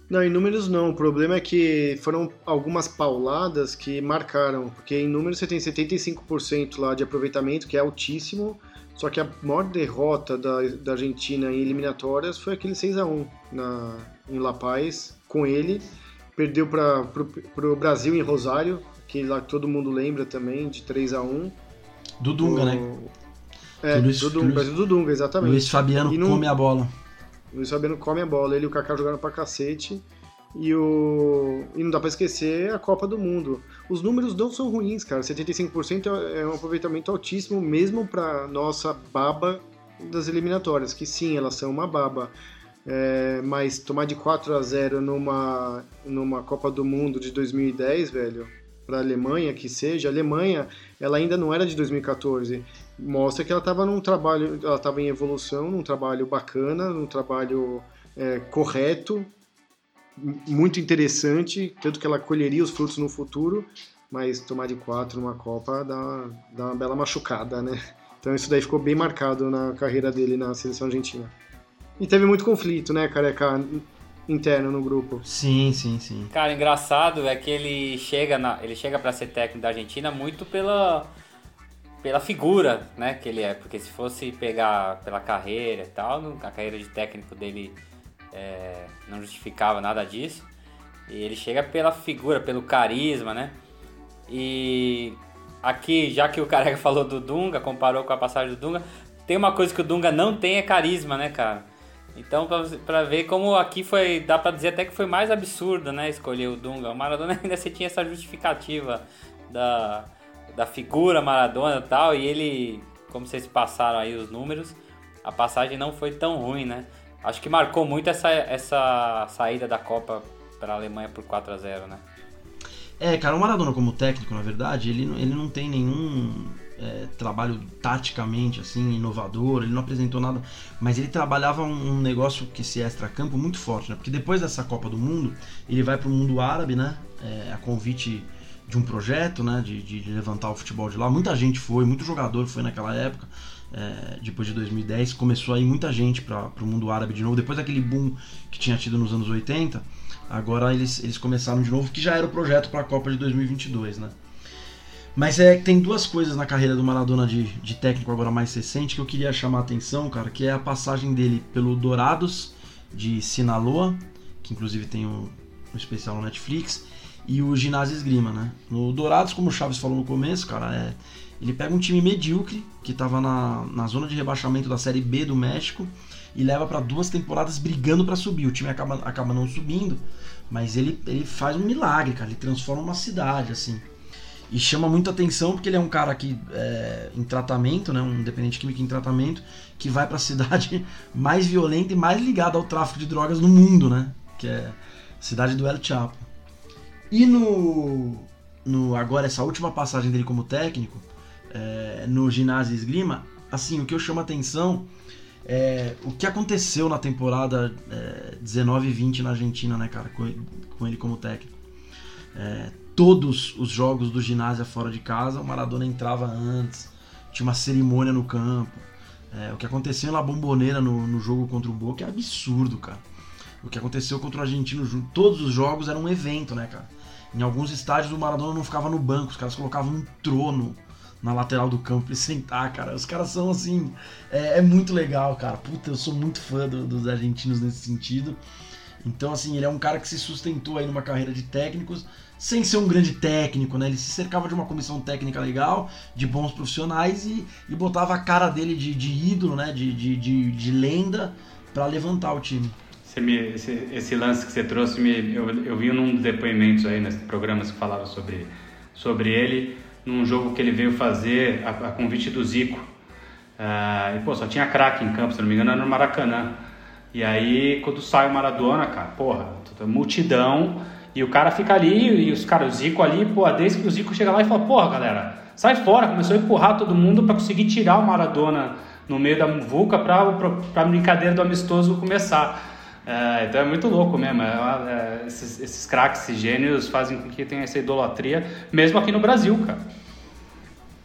Não, em números não. O problema é que foram algumas pauladas que marcaram. Porque em números você tem 75% lá de aproveitamento, que é altíssimo. Só que a maior derrota da, da Argentina em eliminatórias foi aquele 6 a 1 na, em La Paz com ele. perdeu para o Brasil em Rosário, que lá todo mundo lembra também, de 3 a 1 Do Dunga, o... né? É, Luiz, do Dunga, Luiz, do Dunga, exatamente. Luiz Fabiano no... come a bola. Luiz Fabiano come a bola, ele e o Kaká jogaram pra cacete. E, o... e não dá pra esquecer a Copa do Mundo. Os números não são ruins, cara. 75% é um aproveitamento altíssimo, mesmo pra nossa baba das eliminatórias, que sim, elas são uma baba. É, mas tomar de 4 a 0 numa, numa Copa do Mundo de 2010, velho, para Alemanha que seja, a Alemanha ela ainda não era de 2014. Mostra que ela estava num trabalho, ela estava em evolução, num trabalho bacana, num trabalho é, correto, muito interessante, tanto que ela colheria os frutos no futuro, mas tomar de quatro numa Copa dá, dá uma bela machucada, né? Então isso daí ficou bem marcado na carreira dele na seleção argentina. E teve muito conflito, né, careca, interno no grupo. Sim, sim, sim. Cara, engraçado é que ele chega na, ele chega para ser técnico da Argentina muito pela pela figura, né, que ele é, porque se fosse pegar pela carreira e tal, a carreira de técnico dele é, não justificava nada disso. E ele chega pela figura, pelo carisma, né? E aqui, já que o Careca falou do Dunga, comparou com a passagem do Dunga, tem uma coisa que o Dunga não tem é carisma, né, cara? Então, pra, pra ver como aqui foi, dá pra dizer até que foi mais absurdo, né, escolher o Dunga. O Maradona ainda você tinha essa justificativa da, da figura Maradona e tal, e ele, como vocês passaram aí os números, a passagem não foi tão ruim, né? Acho que marcou muito essa, essa saída da Copa para a Alemanha por 4 a 0 né? É, cara, o Maradona como técnico, na verdade, ele, ele não tem nenhum é, trabalho taticamente assim inovador, ele não apresentou nada, mas ele trabalhava um, um negócio que se extra-campo muito forte, né? Porque depois dessa Copa do Mundo, ele vai para o mundo árabe, né? É, a convite de um projeto, né? De, de, levantar o futebol de lá. Muita gente foi, muito jogador foi naquela época. É, depois de 2010 começou a ir muita gente para o mundo árabe de novo. Depois daquele boom que tinha tido nos anos 80, agora eles, eles começaram de novo, que já era o projeto para a Copa de 2022, né? Mas é tem duas coisas na carreira do Maradona de, de técnico agora mais recente que eu queria chamar a atenção, cara, que é a passagem dele pelo Dourados de Sinaloa, que inclusive tem um, um especial no Netflix, e o Ginásio Esgrima, né? No Dourados, como o Chaves falou no começo, cara, é, ele pega um time medíocre que estava na, na zona de rebaixamento da Série B do México e leva para duas temporadas brigando para subir. O time acaba, acaba não subindo, mas ele, ele faz um milagre, cara. Ele transforma uma cidade, assim. E chama muita atenção porque ele é um cara que é, em tratamento, né, um dependente químico em tratamento, que vai para a cidade mais violenta e mais ligada ao tráfico de drogas no mundo, né? Que é a cidade do El Chapo. E no, no agora essa última passagem dele como técnico é, no ginásio esgrima, assim o que eu chamo a atenção é o que aconteceu na temporada é, 19 e 20 na Argentina, né, cara, com, com ele como técnico. É, todos os jogos do ginásio fora de casa, o Maradona entrava antes, tinha uma cerimônia no campo. É, o que aconteceu na Bomboneira no, no, jogo contra o Boca é absurdo, cara. O que aconteceu contra o Argentino, todos os jogos eram um evento, né, cara? Em alguns estádios o Maradona não ficava no banco, os caras colocavam um trono na lateral do campo e sentar, cara. Os caras são assim. É, é muito legal, cara. Puta, eu sou muito fã do, dos argentinos nesse sentido. Então, assim, ele é um cara que se sustentou aí numa carreira de técnicos, sem ser um grande técnico, né? Ele se cercava de uma comissão técnica legal, de bons profissionais e, e botava a cara dele de, de ídolo, né? De, de, de, de lenda para levantar o time. Me, esse, esse, lance que você trouxe, me, eu, eu vi num dos depoimentos aí nesses programas que falava sobre, sobre ele, num jogo que ele veio fazer a, a convite do Zico. Uh, e pô, só tinha craque em campo, se não me engano, era no Maracanã. E aí, quando sai o Maradona, cara, porra, multidão e o cara fica ali, e os caras, o Zico ali, pô, desde que o Zico chega lá e fala, porra, galera, sai fora, começou a empurrar todo mundo para conseguir tirar o Maradona no meio da muvuca pra, pra brincadeira do amistoso começar. É, então é muito louco mesmo. É, é, esses, esses craques, esses gênios fazem com que tenha essa idolatria, mesmo aqui no Brasil, cara.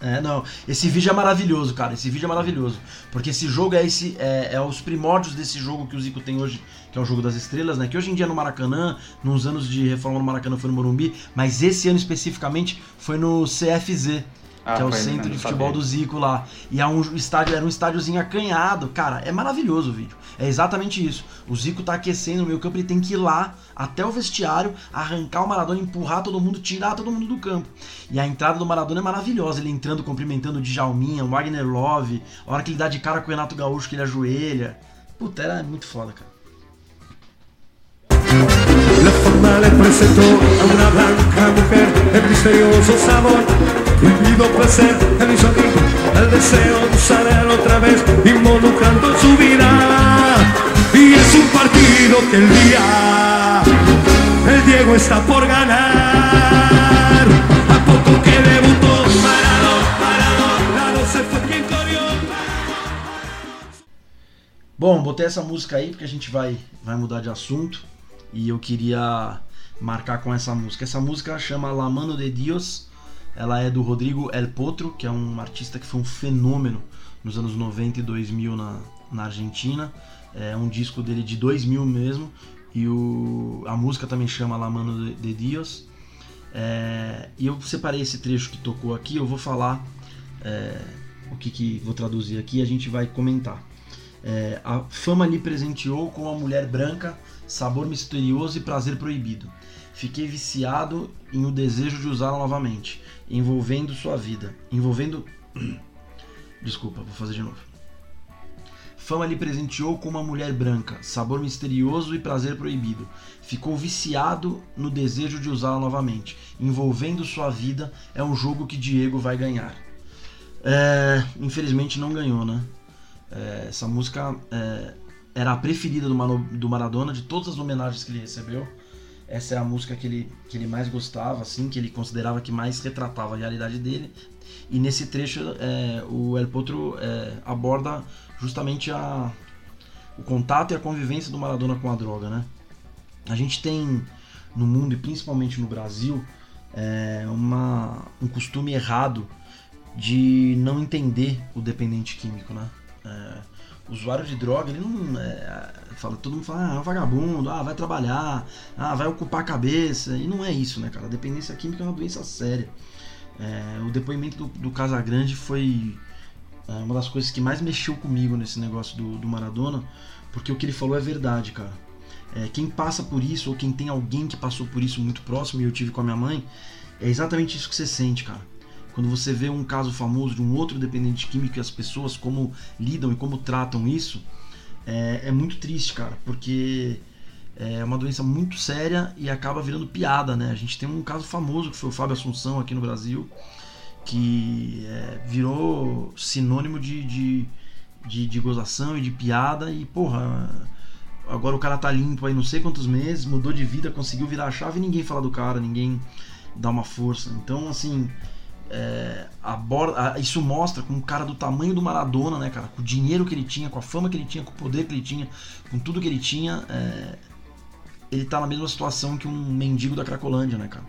É, não. Esse vídeo é maravilhoso, cara. Esse vídeo é maravilhoso. Porque esse jogo é esse. É, é, os primórdios desse jogo que o Zico tem hoje, que é o jogo das estrelas, né? Que hoje em dia é no Maracanã, nos anos de reforma no Maracanã foi no Morumbi, mas esse ano especificamente foi no CFZ. Ah, que é o centro de futebol sabia. do Zico lá. E é um estádio, era um estádiozinho acanhado. Cara, é maravilhoso o vídeo. É exatamente isso. O Zico tá aquecendo no meio campo, ele tem que ir lá até o vestiário, arrancar o Maradona, empurrar todo mundo, tirar todo mundo do campo. E a entrada do Maradona é maravilhosa. Ele entrando, cumprimentando o Djalminha, o Wagner Love, a hora que ele dá de cara com o Renato Gaúcho, que ele ajoelha. Puta, era muito foda, cara. La forma le presentó a una blanca mujer el misterioso sabor, prohibido placer, el insomnio, el deseo de saber otra vez, involucrando su vida. Y es un partido que el día el Diego está por ganar. A poco que debutó, parado, parado, lado se fue quien corrió. Bom, botei essa música aí porque a gente vai, vai mudar de assunto e eu queria marcar com essa música. Essa música chama La Mano de Dios, ela é do Rodrigo El Potro, que é um artista que foi um fenômeno nos anos 90 e 2000 na, na Argentina. É um disco dele de 2000 mesmo, e o, a música também chama La Mano de Dios. É, e eu separei esse trecho que tocou aqui, eu vou falar é, o que, que vou traduzir aqui e a gente vai comentar. É, a fama lhe presenteou com uma mulher branca sabor misterioso e prazer proibido. Fiquei viciado em o desejo de usá-la novamente, envolvendo sua vida, envolvendo. Desculpa, vou fazer de novo. Fama lhe presenteou com uma mulher branca, sabor misterioso e prazer proibido. Ficou viciado no desejo de usá-la novamente. Envolvendo sua vida é um jogo que Diego vai ganhar. É, infelizmente não ganhou, né? É, essa música é, era a preferida do, Mano, do Maradona, de todas as homenagens que ele recebeu. Essa é a música que ele, que ele mais gostava, assim, que ele considerava que mais retratava a realidade dele. E nesse trecho, é, o El Potro é, aborda justamente a, o contato e a convivência do Maradona com a droga, né? A gente tem no mundo e principalmente no Brasil é, uma, um costume errado de não entender o dependente químico, né? É, usuário de droga, ele não. É, fala, todo mundo fala, ah, é vagabundo, ah, vai trabalhar, ah, vai ocupar a cabeça. E não é isso, né, cara? A dependência química é uma doença séria. É, o depoimento do, do Casagrande foi é, uma das coisas que mais mexeu comigo nesse negócio do, do Maradona, porque o que ele falou é verdade, cara. É, quem passa por isso, ou quem tem alguém que passou por isso muito próximo, e eu tive com a minha mãe, é exatamente isso que você sente, cara quando você vê um caso famoso de um outro dependente químico e as pessoas como lidam e como tratam isso, é, é muito triste, cara, porque é uma doença muito séria e acaba virando piada, né? A gente tem um caso famoso que foi o Fábio Assunção aqui no Brasil, que é, virou sinônimo de, de, de, de gozação e de piada e, porra, agora o cara tá limpo aí não sei quantos meses, mudou de vida, conseguiu virar a chave e ninguém fala do cara, ninguém dá uma força. Então, assim, é, a, isso mostra com um cara do tamanho do Maradona, né, cara? Com o dinheiro que ele tinha, com a fama que ele tinha, com o poder que ele tinha, com tudo que ele tinha, é, ele tá na mesma situação que um mendigo da Cracolândia, né, cara?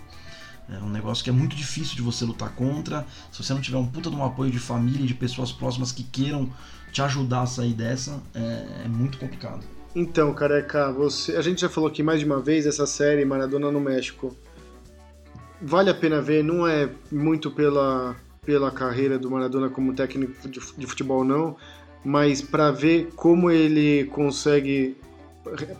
É um negócio que é muito difícil de você lutar contra. Se você não tiver um puta de um apoio de família e de pessoas próximas que queiram te ajudar a sair dessa, é, é muito complicado. Então, careca, você, a gente já falou aqui mais de uma vez essa série Maradona no México vale a pena ver, não é muito pela, pela carreira do Maradona como técnico de, futebol, não, mas para ver como ele consegue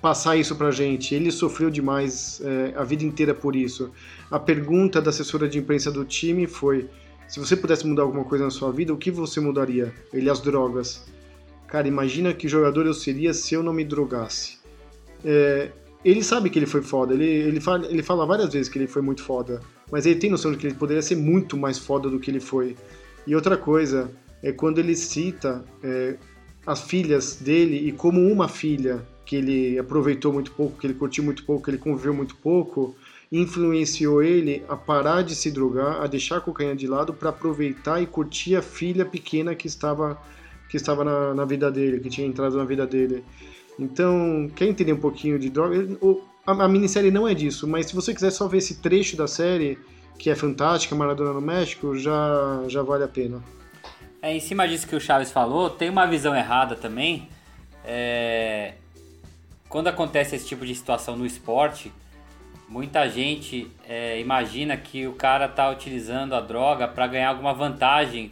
passar isso pra gente. Ele sofreu demais é, a vida inteira por isso. A pergunta da assessora de imprensa do time foi: se você pudesse mudar alguma coisa na sua vida, o que você mudaria? Ele as drogas. Cara, imagina que jogador eu seria se eu não me drogasse. É, ele sabe que ele foi foda, ele, ele, fala, ele fala várias vezes que ele foi muito foda, mas ele tem noção de que ele poderia ser muito mais foda do que ele foi. E outra coisa é quando ele cita é, as filhas dele e como uma filha que ele aproveitou muito pouco, que ele curtiu muito pouco, que ele conviveu muito pouco, influenciou ele a parar de se drogar, a deixar a cocaína de lado para aproveitar e curtir a filha pequena que estava que estava na, na vida dele, que tinha entrado na vida dele. Então, quer entender um pouquinho de droga? A, minissérie não é disso, mas se você quiser só ver esse trecho da série, que é fantástica, Maradona no México, já, já vale a pena. É, em cima disso que o Chaves falou, tem uma visão errada também. É... Quando acontece esse tipo de situação no esporte, muita gente é, imagina que o cara tá utilizando a droga para ganhar alguma vantagem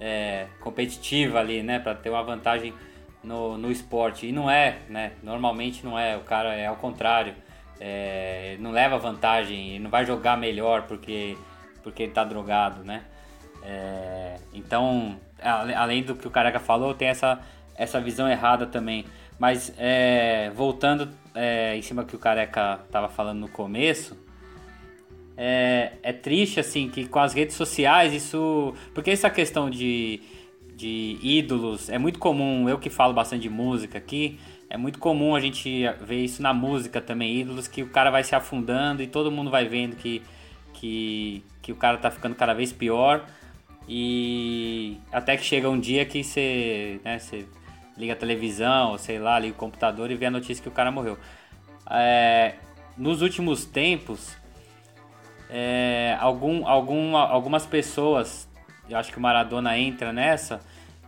é, competitiva ali, né? Para ter uma vantagem no, no esporte. E não é, né? Normalmente não é. O cara é ao contrário. É, não leva vantagem, não vai jogar melhor porque, porque ele tá drogado, né? É, então, além do que o Careca falou, tem essa, essa visão errada também. Mas é, voltando é, em cima do que o Careca tava falando no começo, é, é triste assim que com as redes sociais isso. Porque essa questão de, de ídolos é muito comum, eu que falo bastante de música aqui, é muito comum a gente ver isso na música também, ídolos que o cara vai se afundando e todo mundo vai vendo que, que, que o cara tá ficando cada vez pior. E até que chega um dia que você, né, você liga a televisão, sei lá, liga o computador e vê a notícia que o cara morreu. É, nos últimos tempos, é, algum, algumas pessoas, eu acho que o Maradona entra nessa,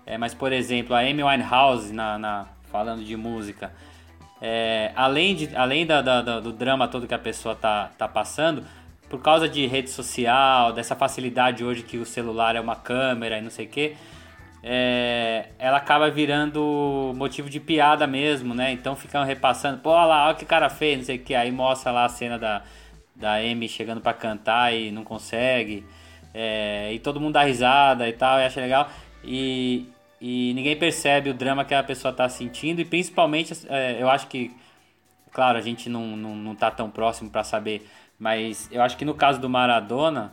é, mas por exemplo, a Amy Winehouse, na, na falando de música, é, além, de, além da, da, do drama todo que a pessoa tá, tá passando, por causa de rede social, dessa facilidade hoje que o celular é uma câmera e não sei o que, é, ela acaba virando motivo de piada mesmo, né? Então ficam repassando, pô, olha lá, olha o que cara fez, não sei o que, aí mostra lá a cena da, da Amy chegando para cantar e não consegue, é, e todo mundo dá risada e tal, e acha legal, e, e ninguém percebe o drama que a pessoa tá sentindo, e principalmente, é, eu acho que, claro, a gente não, não, não tá tão próximo para saber mas eu acho que no caso do Maradona,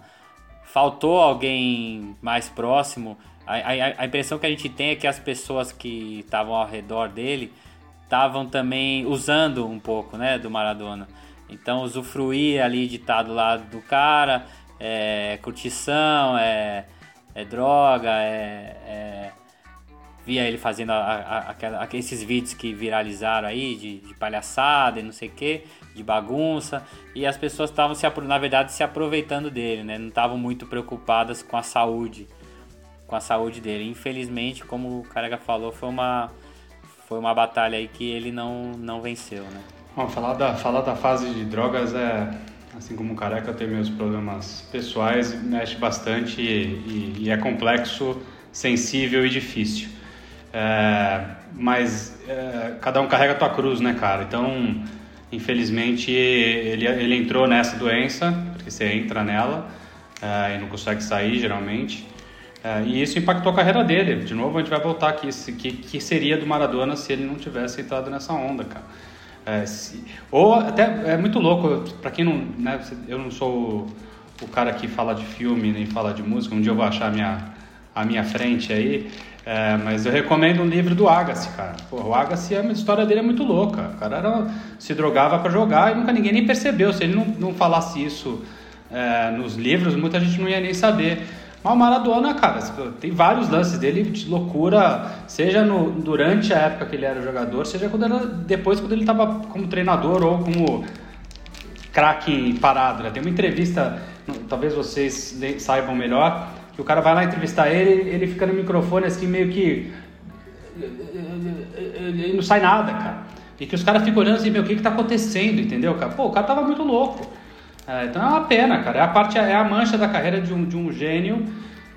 faltou alguém mais próximo. A, a, a impressão que a gente tem é que as pessoas que estavam ao redor dele estavam também usando um pouco né, do Maradona. Então, usufruir ali de estar do lado do cara, é curtição, é, é droga, é, é via ele fazendo a, a, vídeos que viralizaram aí de, de palhaçada e não sei o que, de bagunça, e as pessoas estavam na verdade se aproveitando dele, né? Não estavam muito preocupadas com a saúde, com a saúde dele. Infelizmente, como o Carega falou, foi uma foi uma batalha aí que ele não não venceu, né? Bom, falar da falar da fase de drogas é assim como o Careca tem meus problemas pessoais, mexe bastante e, e, e é complexo, sensível e difícil. É, mas é, cada um carrega a tua cruz, né, cara? Então, infelizmente, ele, ele entrou nessa doença, porque você entra nela é, e não consegue sair, geralmente. É, e isso impactou a carreira dele. De novo, a gente vai voltar aqui. Que, que seria do Maradona se ele não tivesse entrado nessa onda, cara? É, se, ou até é muito louco, para quem não. Né, eu não sou o, o cara que fala de filme nem fala de música. Um dia eu vou achar a minha, a minha frente aí. É, mas eu recomendo um livro do Agassi, cara. Porra, o Agassi, a história dele é muito louca. O cara era, se drogava para jogar e nunca ninguém nem percebeu. Se ele não, não falasse isso é, nos livros, muita gente não ia nem saber. Mas o Maradona, cara, tem vários lances dele de loucura, seja no, durante a época que ele era jogador, seja quando era, depois quando ele estava como treinador ou como craque parado. Né? Tem uma entrevista, talvez vocês saibam melhor, que o cara vai lá entrevistar ele, ele fica no microfone assim, meio que. Ele não sai nada, cara. E que os caras ficam olhando assim, meu, o que que tá acontecendo, entendeu, cara? Pô, o cara tava muito louco. É, então é uma pena, cara. É a parte, é a mancha da carreira de um, de um gênio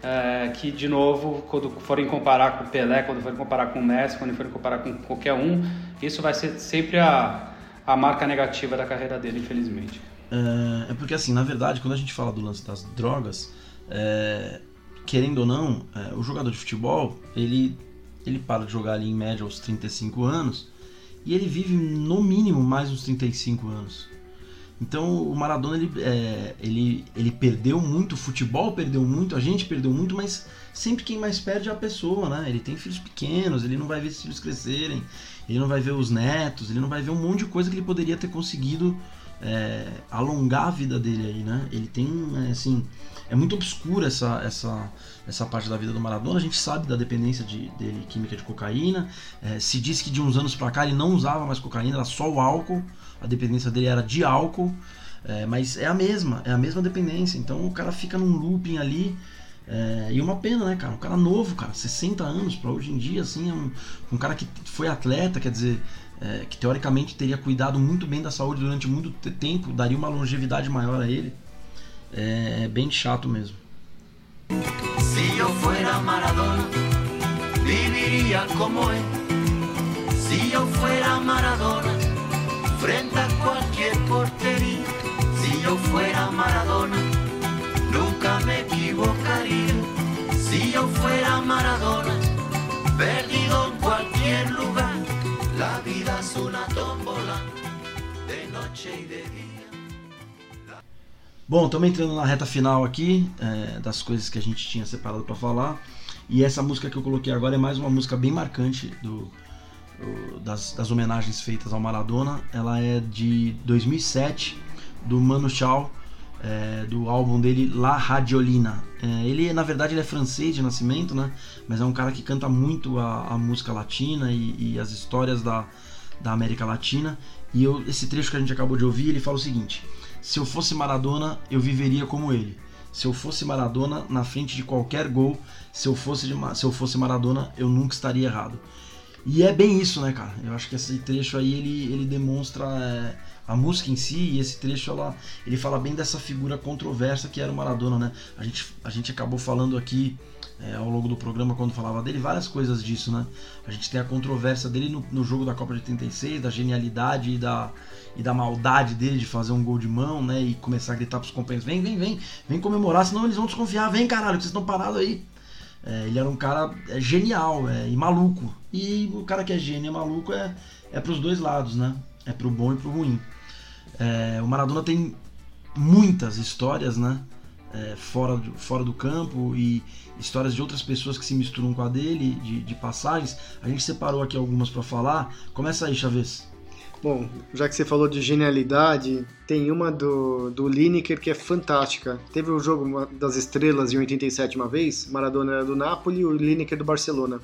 é, que, de novo, quando forem comparar com o Pelé, quando forem comparar com o Messi, quando forem comparar com qualquer um, isso vai ser sempre a, a marca negativa da carreira dele, infelizmente. É, é porque, assim, na verdade, quando a gente fala do lance das drogas, é, querendo ou não, é, o jogador de futebol, ele, ele para de jogar ali em média aos 35 anos e ele vive no mínimo mais uns 35 anos. Então o Maradona ele, é, ele, ele perdeu muito, o futebol perdeu muito, a gente perdeu muito, mas sempre quem mais perde é a pessoa, né? Ele tem filhos pequenos, ele não vai ver esses filhos crescerem, ele não vai ver os netos, ele não vai ver um monte de coisa que ele poderia ter conseguido é, alongar a vida dele aí, né? Ele tem, é, assim, é muito obscura essa, essa, essa parte da vida do Maradona. A gente sabe da dependência de, dele química de cocaína. É, se diz que de uns anos para cá ele não usava mais cocaína, era só o álcool. A dependência dele era de álcool. É, mas é a mesma, é a mesma dependência. Então o cara fica num looping ali. É, e uma pena, né, cara? Um cara novo, cara, 60 anos para hoje em dia, assim, é um, um cara que foi atleta, quer dizer, é, que teoricamente teria cuidado muito bem da saúde durante muito tempo, daria uma longevidade maior a ele. É, é bem chato mesmo. Si yo fuera Maradona, viviría como él. Si yo fuera Maradona, frente a cualquier portería. Si yo fuera Maradona, nunca me equivocaría. Si yo fuera Maradona, perdido en cualquier lugar. La vida es una tómbola de noche y de día. Bom, estamos entrando na reta final aqui é, das coisas que a gente tinha separado para falar. E essa música que eu coloquei agora é mais uma música bem marcante do, das, das homenagens feitas ao Maradona. Ela é de 2007, do Mano Chao, é, do álbum dele La Radiolina. É, ele, na verdade, ele é francês de nascimento, né? Mas é um cara que canta muito a, a música latina e, e as histórias da, da América Latina. E eu, esse trecho que a gente acabou de ouvir, ele fala o seguinte: Se eu fosse Maradona, eu viveria como ele. Se eu fosse Maradona, na frente de qualquer gol, se eu fosse, de se eu fosse Maradona, eu nunca estaria errado. E é bem isso, né, cara? Eu acho que esse trecho aí ele, ele demonstra é, a música em si e esse trecho ela, ele fala bem dessa figura controversa que era o Maradona, né? A gente, a gente acabou falando aqui é, ao longo do programa quando falava dele várias coisas disso, né? A gente tem a controvérsia dele no, no jogo da Copa de 86, da genialidade e da, e da maldade dele de fazer um gol de mão, né? E começar a gritar pros companheiros: vem, vem, vem, vem comemorar, senão eles vão desconfiar, vem caralho, que vocês estão parados aí. É, ele era um cara é, genial é, e maluco. E o cara que é gênio e maluco é, é pros dois lados, né? É pro bom e pro ruim. É, o Maradona tem muitas histórias, né? É, fora, do, fora do campo e histórias de outras pessoas que se misturam com a dele, de, de passagens. A gente separou aqui algumas para falar. Começa aí, Chaves. Bom, já que você falou de genialidade, tem uma do, do Lineker que é fantástica. Teve o jogo uma- das estrelas em 87 uma vez, Maradona era do Napoli e o Lineker do Barcelona.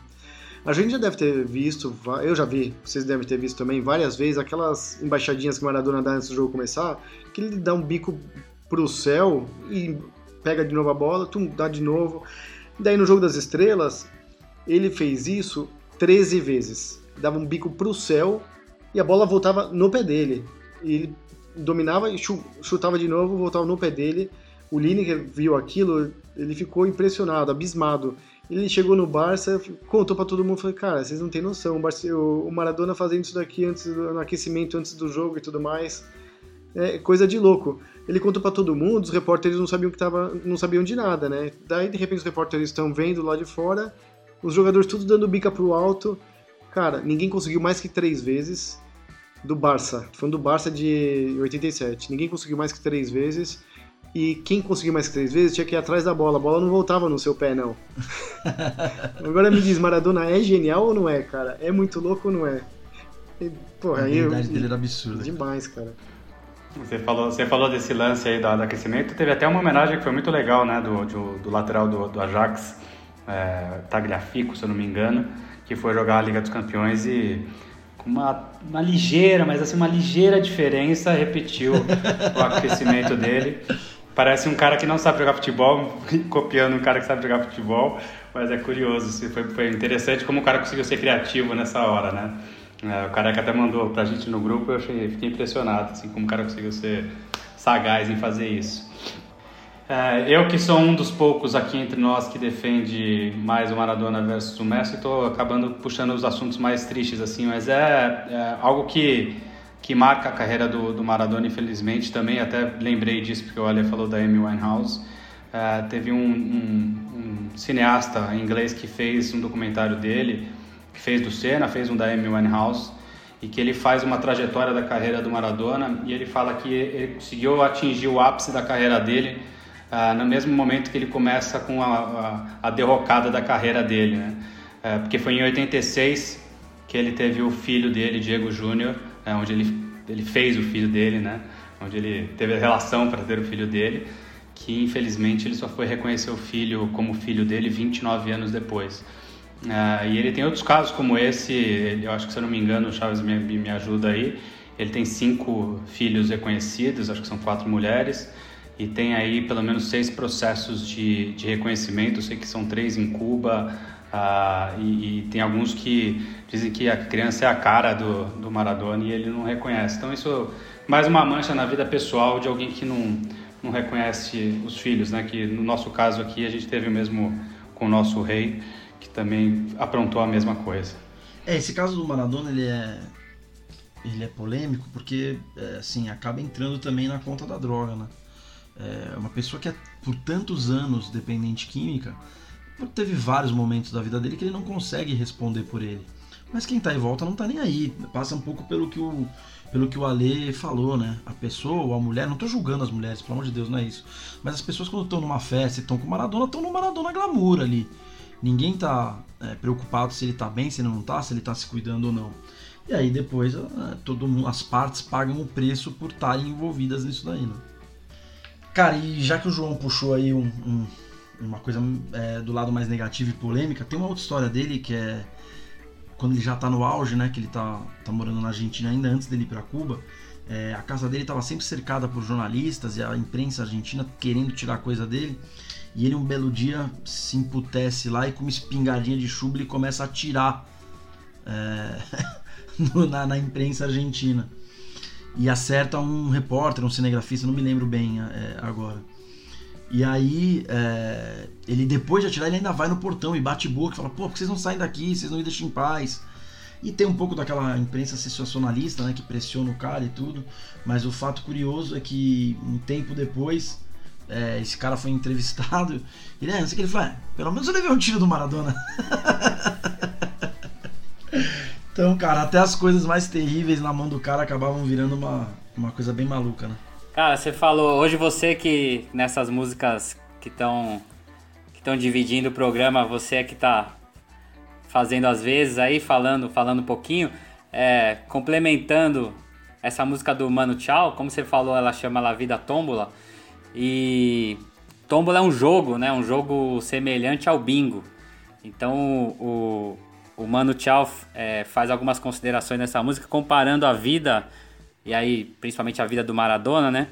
A gente já deve ter visto, eu já vi, vocês devem ter visto também várias vezes, aquelas embaixadinhas que Maradona dá antes do jogo começar, que ele dá um bico pro céu e pega de novo a bola, tum, dá de novo. Daí no jogo das estrelas, ele fez isso 13 vezes. Dava um bico pro céu e a bola voltava no pé dele. E ele dominava e chu- chutava de novo, voltava no pé dele. O Lineker viu aquilo, ele ficou impressionado, abismado. Ele chegou no Barça, contou pra todo mundo, falou, cara, vocês não têm noção, o Maradona fazendo isso daqui antes do, no aquecimento, antes do jogo e tudo mais. É coisa de louco. Ele contou pra todo mundo, os repórteres não sabiam que tava, não sabiam de nada, né? Daí de repente os repórteres estão vendo lá de fora, os jogadores tudo dando bica pro alto. Cara, ninguém conseguiu mais que três vezes do Barça. Tô falando do Barça de 87. Ninguém conseguiu mais que três vezes. E quem conseguiu mais que três vezes tinha que ir atrás da bola. A bola não voltava no seu pé, não. Agora me diz, Maradona é genial ou não é, cara? É muito louco ou não é? E, porra, a aí eu... habilidade dele era absurda. Demais, cara. Você falou, você falou desse lance aí do, do aquecimento. Teve até uma homenagem que foi muito legal, né? Do, do, do lateral do, do Ajax, é, Tagliafico, se eu não me engano, que foi jogar a Liga dos Campeões e com uma, uma ligeira, mas assim, uma ligeira diferença, repetiu o aquecimento dele. Parece um cara que não sabe jogar futebol, copiando um cara que sabe jogar futebol, mas é curioso, foi, foi interessante como o cara conseguiu ser criativo nessa hora, né? É, o cara que até mandou pra gente no grupo, eu achei, fiquei impressionado, assim, como o cara conseguiu ser sagaz em fazer isso. É, eu que sou um dos poucos aqui entre nós que defende mais o Maradona versus o Messi, estou acabando puxando os assuntos mais tristes assim, mas é, é algo que que marca a carreira do, do, Maradona, infelizmente. Também até lembrei disso porque o Ale falou da Amy Winehouse. É, teve um, um, um, cineasta inglês que fez um documentário dele, que fez do Senna, fez um da Amy Winehouse, e que ele faz uma trajetória da carreira do Maradona e ele fala que ele conseguiu atingir o ápice da carreira dele Uh, no mesmo momento que ele começa com a, a, a derrocada da carreira dele, né? Uh, porque foi em 86 que ele teve o filho dele, Diego Júnior, uh, onde ele, ele fez o filho dele, né? Onde ele teve a relação para ter o filho dele, que infelizmente ele só foi reconhecer o filho como filho dele 29 anos depois. e ele tem outros casos como esse, ele, eu acho que se eu não me engano, o Chaves me, me ajuda aí, ele tem cinco filhos reconhecidos, acho que são quatro mulheres, e tem aí pelo menos seis processos de, de reconhecimento, eu sei que são três em Cuba, Ah, e, e, tem alguns que dizem que a criança é a cara do, do Maradona e ele não reconhece. Então isso mais uma mancha na vida pessoal de alguém que não, não reconhece os filhos, né? Que no nosso caso aqui a gente teve o mesmo com o nosso rei, que também aprontou a mesma coisa. É, esse caso do Maradona ele é ele é polêmico porque é, assim acaba entrando também na conta da droga, né? É uma pessoa que é por tantos anos dependente química teve vários momentos da vida dele que ele não consegue responder por ele. Mas quem tá em volta não tá nem aí. Passa um pouco pelo que o, pelo que o Ale falou, né? A pessoa a mulher, não tô julgando as mulheres, pelo amor de Deus, não é isso. Mas as pessoas quando estão numa festa e estão com Maradona, estão no Maradona glamour ali. Ninguém tá é, preocupado se ele tá bem, se ele não tá, se ele tá se cuidando ou não. E aí depois é, todo mundo, as partes pagam o preço por estarem envolvidas nisso daí, né? Cara, e já que o João puxou aí um, um uma coisa é, do lado mais negativo e polêmica, tem uma outra história dele que é quando ele já tá no auge, né, que ele tá, tá morando na Argentina ainda antes dele ir para Cuba, é, a casa dele estava sempre cercada por jornalistas e a imprensa argentina querendo tirar coisa dele. E ele um belo dia se emputece lá e com uma espingardinha de chumbo ele começa a atirar é, na, na, imprensa argentina. E acerta um repórter, um cinegrafista, não me lembro bem é, agora. E aí, é, ele depois de atirar, ele ainda vai no portão e bate boca e fala: pô, por que vocês não saem daqui? Vocês não me deixam em paz. E tem um pouco daquela imprensa sensacionalista, né, que pressiona o cara e tudo. Mas o fato curioso é que um tempo depois, é, esse cara foi entrevistado. E né, não sei o que ele fala: pelo menos eu levei um tiro do Maradona. então, cara, até as coisas mais terríveis na mão do cara acabavam virando uma, uma coisa bem maluca, né? Cara, você falou, hoje você que nessas músicas que estão que estão dividindo o programa, você é que tá fazendo às vezes aí, falando, falando um pouquinho, é, complementando essa música do Mano Tchau, como você falou, ela chama La Vida Tómbola. E Tómbola é um jogo, né? Um jogo semelhante ao bingo. Então o, o Mano Tchau é, faz algumas considerações nessa música comparando a vida e aí principalmente a vida do Maradona, né?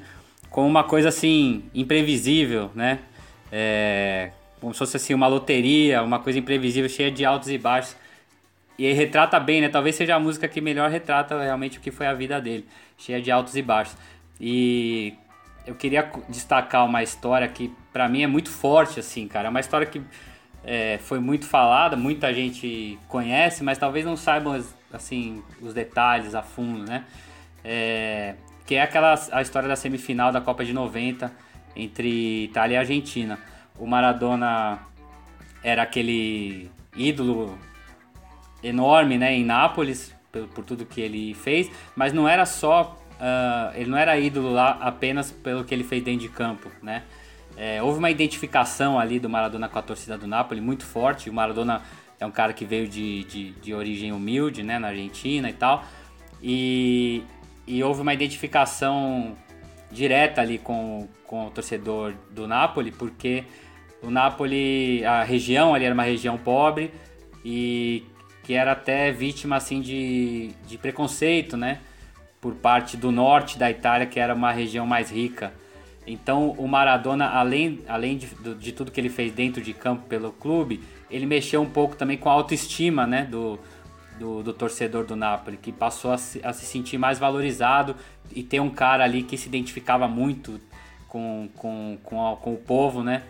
Com uma coisa assim imprevisível, né? É, como se fosse assim uma loteria, uma coisa imprevisível, cheia de altos e baixos. E aí retrata bem, né? Talvez seja a música que melhor retrata realmente o que foi a vida dele, cheia de altos e baixos. E eu queria destacar uma história que para mim é muito forte, assim, cara. É uma história que é, foi muito falada, muita gente conhece, mas talvez não saibam assim os detalhes a fundo, né? é, que é aquela a história da semifinal da Copa de 90 entre Itália e Argentina. O Maradona era aquele ídolo enorme né, em Nápoles, por, por tudo que ele fez, mas não era só. Uh, ele não era ídolo lá apenas pelo que ele fez dentro de campo, né? É, houve uma identificação ali do Maradona com a torcida do Napoli muito forte. O Maradona é um cara que veio de, de, de origem humilde, né, na Argentina e tal. E, e houve uma identificação direta ali com, com o torcedor do Napoli, porque o Napoli, a região ali era uma região pobre e que era até vítima assim de, de preconceito, né? Por parte do norte da Itália, que era uma região mais rica. Então o Maradona, além, além de, de tudo que ele fez dentro de campo pelo clube, ele mexeu um pouco também com a autoestima né, do, do, do torcedor do Napoli, que passou a se, a se, sentir mais valorizado e ter um cara ali que se identificava muito com, com, com, a, com o povo, né?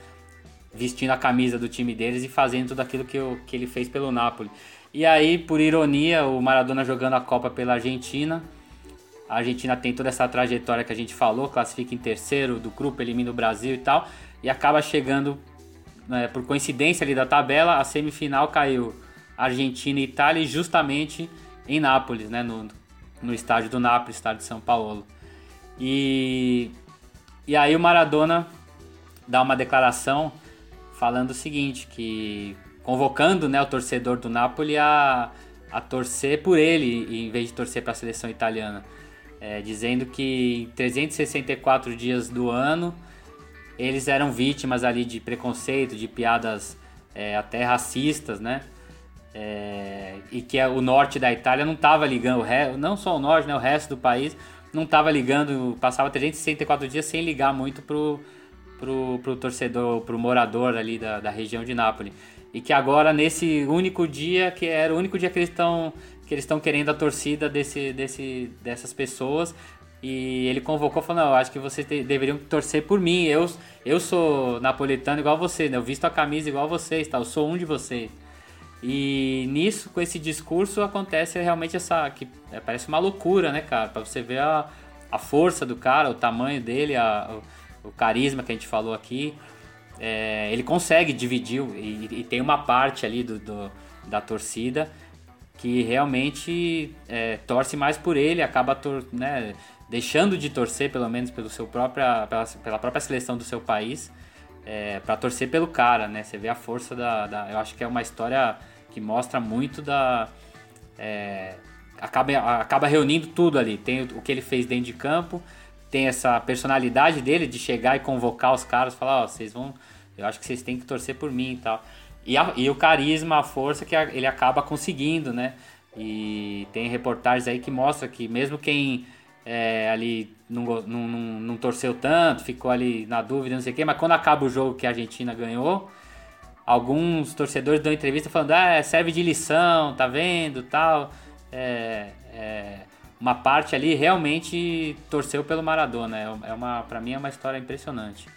Vestindo a camisa do time deles e fazendo tudo aquilo que, que ele fez pelo Napoli. E aí, por ironia, o Maradona jogando a Copa pela Argentina. A Argentina tem toda essa trajetória que a gente falou, classifica em terceiro do grupo, elimina o Brasil e tal, e acaba chegando, né, por coincidência ali da tabela, a semifinal caiu Argentina e Itália, justamente em Nápoles, né, no, no estádio do Nápoles, estádio de São Paulo. E, e aí o Maradona dá uma declaração falando o seguinte, que convocando né, o torcedor do Napoli a, a torcer por ele em vez de torcer para a seleção italiana. É, dizendo que em 364 dias do ano eles eram vítimas ali de preconceito, de piadas é, até racistas, né? É, e que o norte da Itália não estava ligando, não só o norte, né, o resto do país não estava ligando, passava 364 dias sem ligar muito pro, pro, pro torcedor, pro morador ali da, da região de Nápoles. e que agora nesse único dia, que era o único dia que eles estão que eles estão querendo a torcida desse, desse, dessas pessoas, e ele convocou falou, não, acho que vocês deveriam torcer por mim. Eu, eu sou napolitano igual você, né? Eu visto a camisa igual vocês, tá? Eu sou um de vocês. E nisso, com esse discurso, acontece realmente essa. que Parece uma loucura, né, cara? Pra você ver a, a força do cara, o tamanho dele, a, o, o carisma que a gente falou aqui. É, ele consegue dividir e, e, tem uma parte ali do, do da torcida que realmente é, torce mais por ele, acaba né, deixando de torcer, pelo menos pelo seu própria, pela, pela própria seleção do seu país, é, para torcer pelo cara, né? Você vê a força da, da, Eu acho que é uma história que mostra muito da. É, acaba, acaba reunindo tudo ali. Tem o, o que ele fez dentro de campo, tem essa personalidade dele de chegar e convocar os caras, falar: oh, vocês vão. Eu acho que vocês têm que torcer por mim e tal. E, a, e o carisma, a força que a, ele acaba conseguindo, né? E tem reportagens aí que mostra que mesmo quem é, ali não, não, não, não, torceu tanto, ficou ali na dúvida, não sei o quê, mas quando acaba o jogo que a Argentina ganhou, alguns torcedores dão entrevista falando, ah, serve de lição, tá vendo, tal. É, é, uma parte ali realmente torceu pelo Maradona. É, é uma, para mim é uma história impressionante.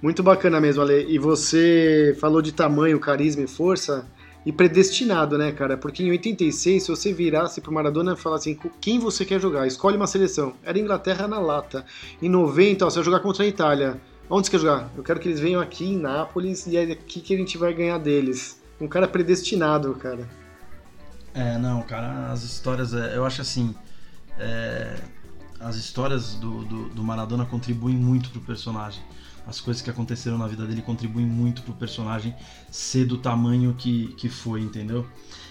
Muito bacana mesmo, Ale. E você falou de tamanho, carisma e força e predestinado, né, cara? Porque em 86, se você virasse pro Maradona e falasse assim, quem você quer jogar? Escolhe uma seleção. Era Inglaterra na lata. Em 90, ó, você vai jogar contra a Itália. Onde você quer jogar? Eu quero que eles venham aqui em Nápoles e é aqui que a gente vai ganhar deles. Um cara predestinado, cara. É, não, cara, as histórias, é, eu acho assim, é, as histórias do, do, do Maradona contribuem muito pro personagem as coisas que aconteceram na vida dele contribuem muito pro personagem ser do tamanho que, que foi, entendeu?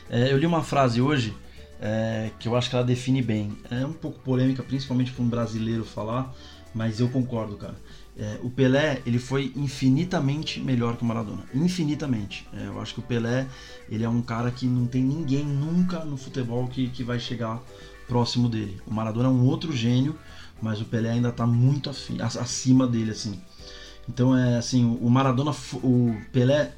É, eu li uma frase hoje é, que eu acho que ela define bem. É um pouco polêmica, principalmente para um brasileiro falar, mas eu concordo, cara. É, o Pelé ele foi infinitamente melhor que o Maradona, infinitamente. É, eu acho que o Pelé ele é um cara que não tem ninguém nunca no futebol que, que vai chegar próximo dele. O Maradona é um outro gênio, mas o Pelé ainda está muito acima dele assim. Então é assim, o Maradona, o Pelé,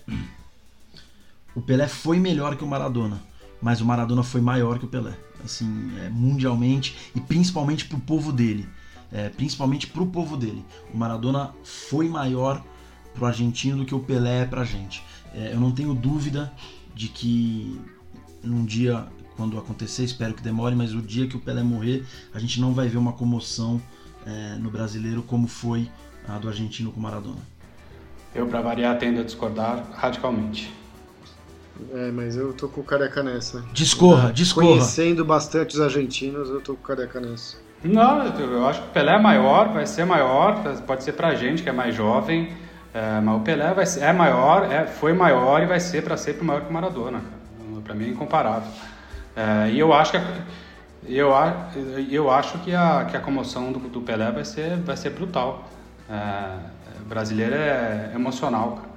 o Pelé foi melhor que o Maradona, mas o Maradona foi maior que o Pelé, assim, é, mundialmente e principalmente pro povo dele, é, principalmente pro povo dele. O Maradona foi maior pro argentino do que o Pelé é pra gente. É, eu não tenho dúvida de que num dia quando acontecer, espero que demore, mas o dia que o Pelé morrer, a gente não vai ver uma comoção é, no brasileiro como foi a do argentino com Maradona. Eu, para variar, tendo a discordar radicalmente. É, mas eu tô com o careca nessa. Discorra, discorra. Conhecendo bastante os argentinos, eu tô com o careca nessa. Não, eu acho que o Pelé é maior, vai ser maior, pode ser pra gente que é mais jovem, é, mas o Pelé vai ser, é maior, é, foi maior e vai ser para sempre maior que o Maradona. Para mim é incomparável. É, e eu acho que a, eu, eu acho que a, que a comoção do, do Pelé vai ser, vai ser brutal. É, brasileiro é emocional, cara.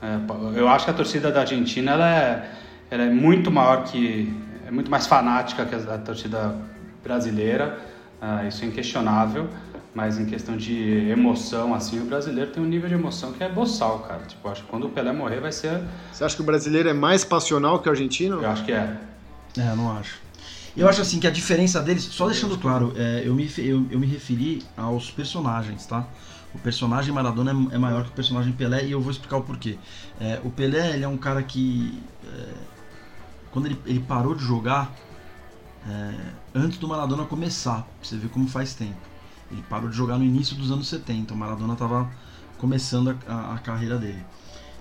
É, eu acho que a torcida da Argentina ela é, ela é muito maior que. é muito mais fanática que a, a torcida brasileira, é, isso é inquestionável. Mas em questão de emoção, assim, o brasileiro tem um nível de emoção que é boçal, cara. Tipo, acho que quando o Pelé morrer vai ser. Você acha que o brasileiro é mais passional que o argentino? Eu acho que é. É, eu não acho. Eu acho assim que a diferença deles, só deixando claro, é, eu, me, eu, eu me referi aos personagens, tá? O personagem Maradona é, é, maior que o personagem Pelé e eu vou explicar o porquê. É, o Pelé ele é um cara que é, quando ele, ele, parou de jogar é, antes do Maradona começar, você ver como faz tempo. Ele parou de jogar no início dos anos 70, o Maradona estava começando a, a, a, carreira dele.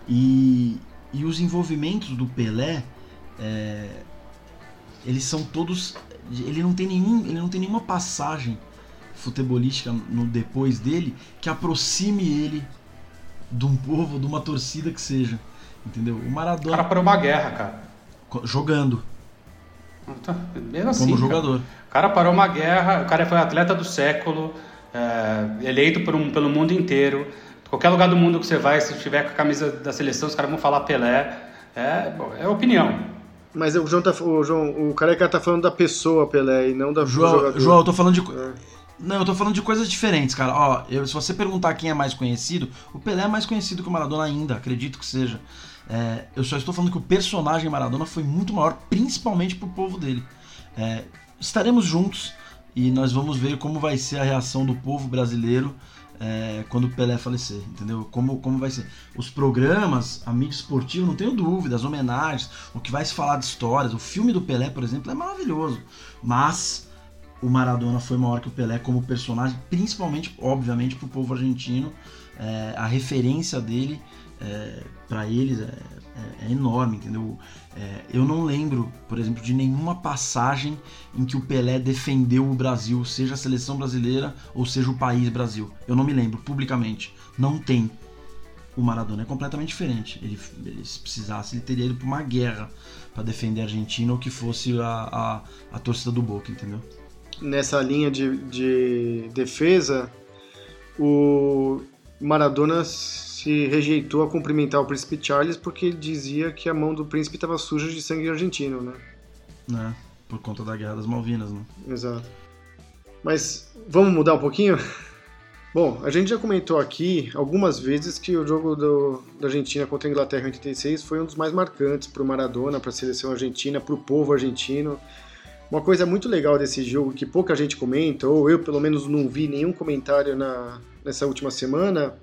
E, e os envolvimentos do Pelé é, eles são todos ele não tem nenhum ele não tem nenhuma passagem futebolística no depois dele que aproxime ele de um povo, de uma torcida que seja. Entendeu? O Maradona. O cara parou uma guerra, cara. Jogando. Tá, mesmo assim. Como jogador. Cara. O cara parou uma guerra, o cara foi atleta do século, é, eleito por um, pelo mundo inteiro. Qualquer lugar do mundo que você vai, se tiver com a camisa da seleção, os caras vão falar Pelé. É, é opinião. Mas o João, tá, o João, o careca tá falando da pessoa Pelé e não da João, jogador. João, eu tô falando de. É. Não, eu tô falando de coisas diferentes, cara. Ó, eu, se você perguntar quem é mais conhecido, o Pelé é mais conhecido que o Maradona ainda, acredito que seja. É, eu só estou falando que o personagem Maradona foi muito maior, principalmente pro povo dele. É, estaremos juntos e nós vamos ver como vai ser a reação do povo brasileiro é, quando o Pelé falecer, entendeu? Como, como vai ser. Os programas, a mídia esportiva, não tenho dúvida, as homenagens, o que vai se falar de histórias. O filme do Pelé, por exemplo, é maravilhoso. Mas o Maradona foi maior que o Pelé como personagem, principalmente, obviamente, para o povo argentino. É, a referência dele é, para eles é, é, é, enorme, entendeu? É, eu não lembro, por exemplo, de nenhuma passagem em que o Pelé defendeu o Brasil, seja a seleção brasileira ou seja o país Brasil. Eu não me lembro, publicamente. Não tem. O Maradona é completamente diferente. Ele, ele se precisasse, ele teria ido para uma guerra para defender a Argentina ou que fosse a, a, a torcida do Boca, entendeu? Nessa linha de, de defesa, o Maradona se rejeitou a cumprimentar o príncipe Charles porque ele dizia que a mão do príncipe estava suja de sangue argentino, né? É, por conta da Guerra das Malvinas, né? Exato. Mas vamos mudar um pouquinho? Bom, a gente já comentou aqui algumas vezes que o jogo do, da Argentina contra a Inglaterra em 86 foi um dos mais marcantes para o Maradona, para a seleção argentina, para o povo argentino. Uma coisa muito legal desse jogo que pouca gente comenta, ou eu pelo menos não vi nenhum comentário na, nessa última semana,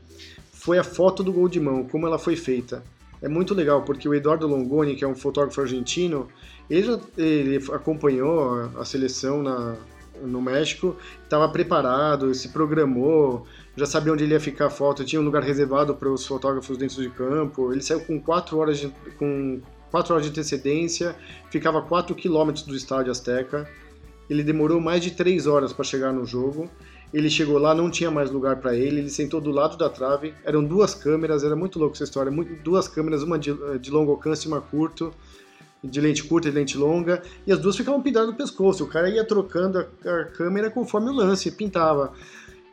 foi a foto do gol de mão, como ela foi feita. É muito legal, porque o Eduardo Longoni, que é um fotógrafo argentino, ele, já, ele acompanhou a, seleção na, no México, estava preparado, se programou, já sabia onde ele ia ficar a foto, tinha um lugar reservado para os fotógrafos dentro de campo. Ele saiu com quatro horas de, com quatro horas de antecedência, ficava a 4 quilômetros do estádio Azteca. Ele demorou mais de três horas para chegar no jogo ele chegou lá, não tinha mais lugar para ele, ele sentou do lado da trave. Eram duas câmeras, era muito louco essa história. Duas câmeras, uma de, de longo alcance e uma curto, de lente curta e lente longa, e as duas ficavam pintadas no pescoço. O cara ia trocando a câmera conforme o lance, pintava.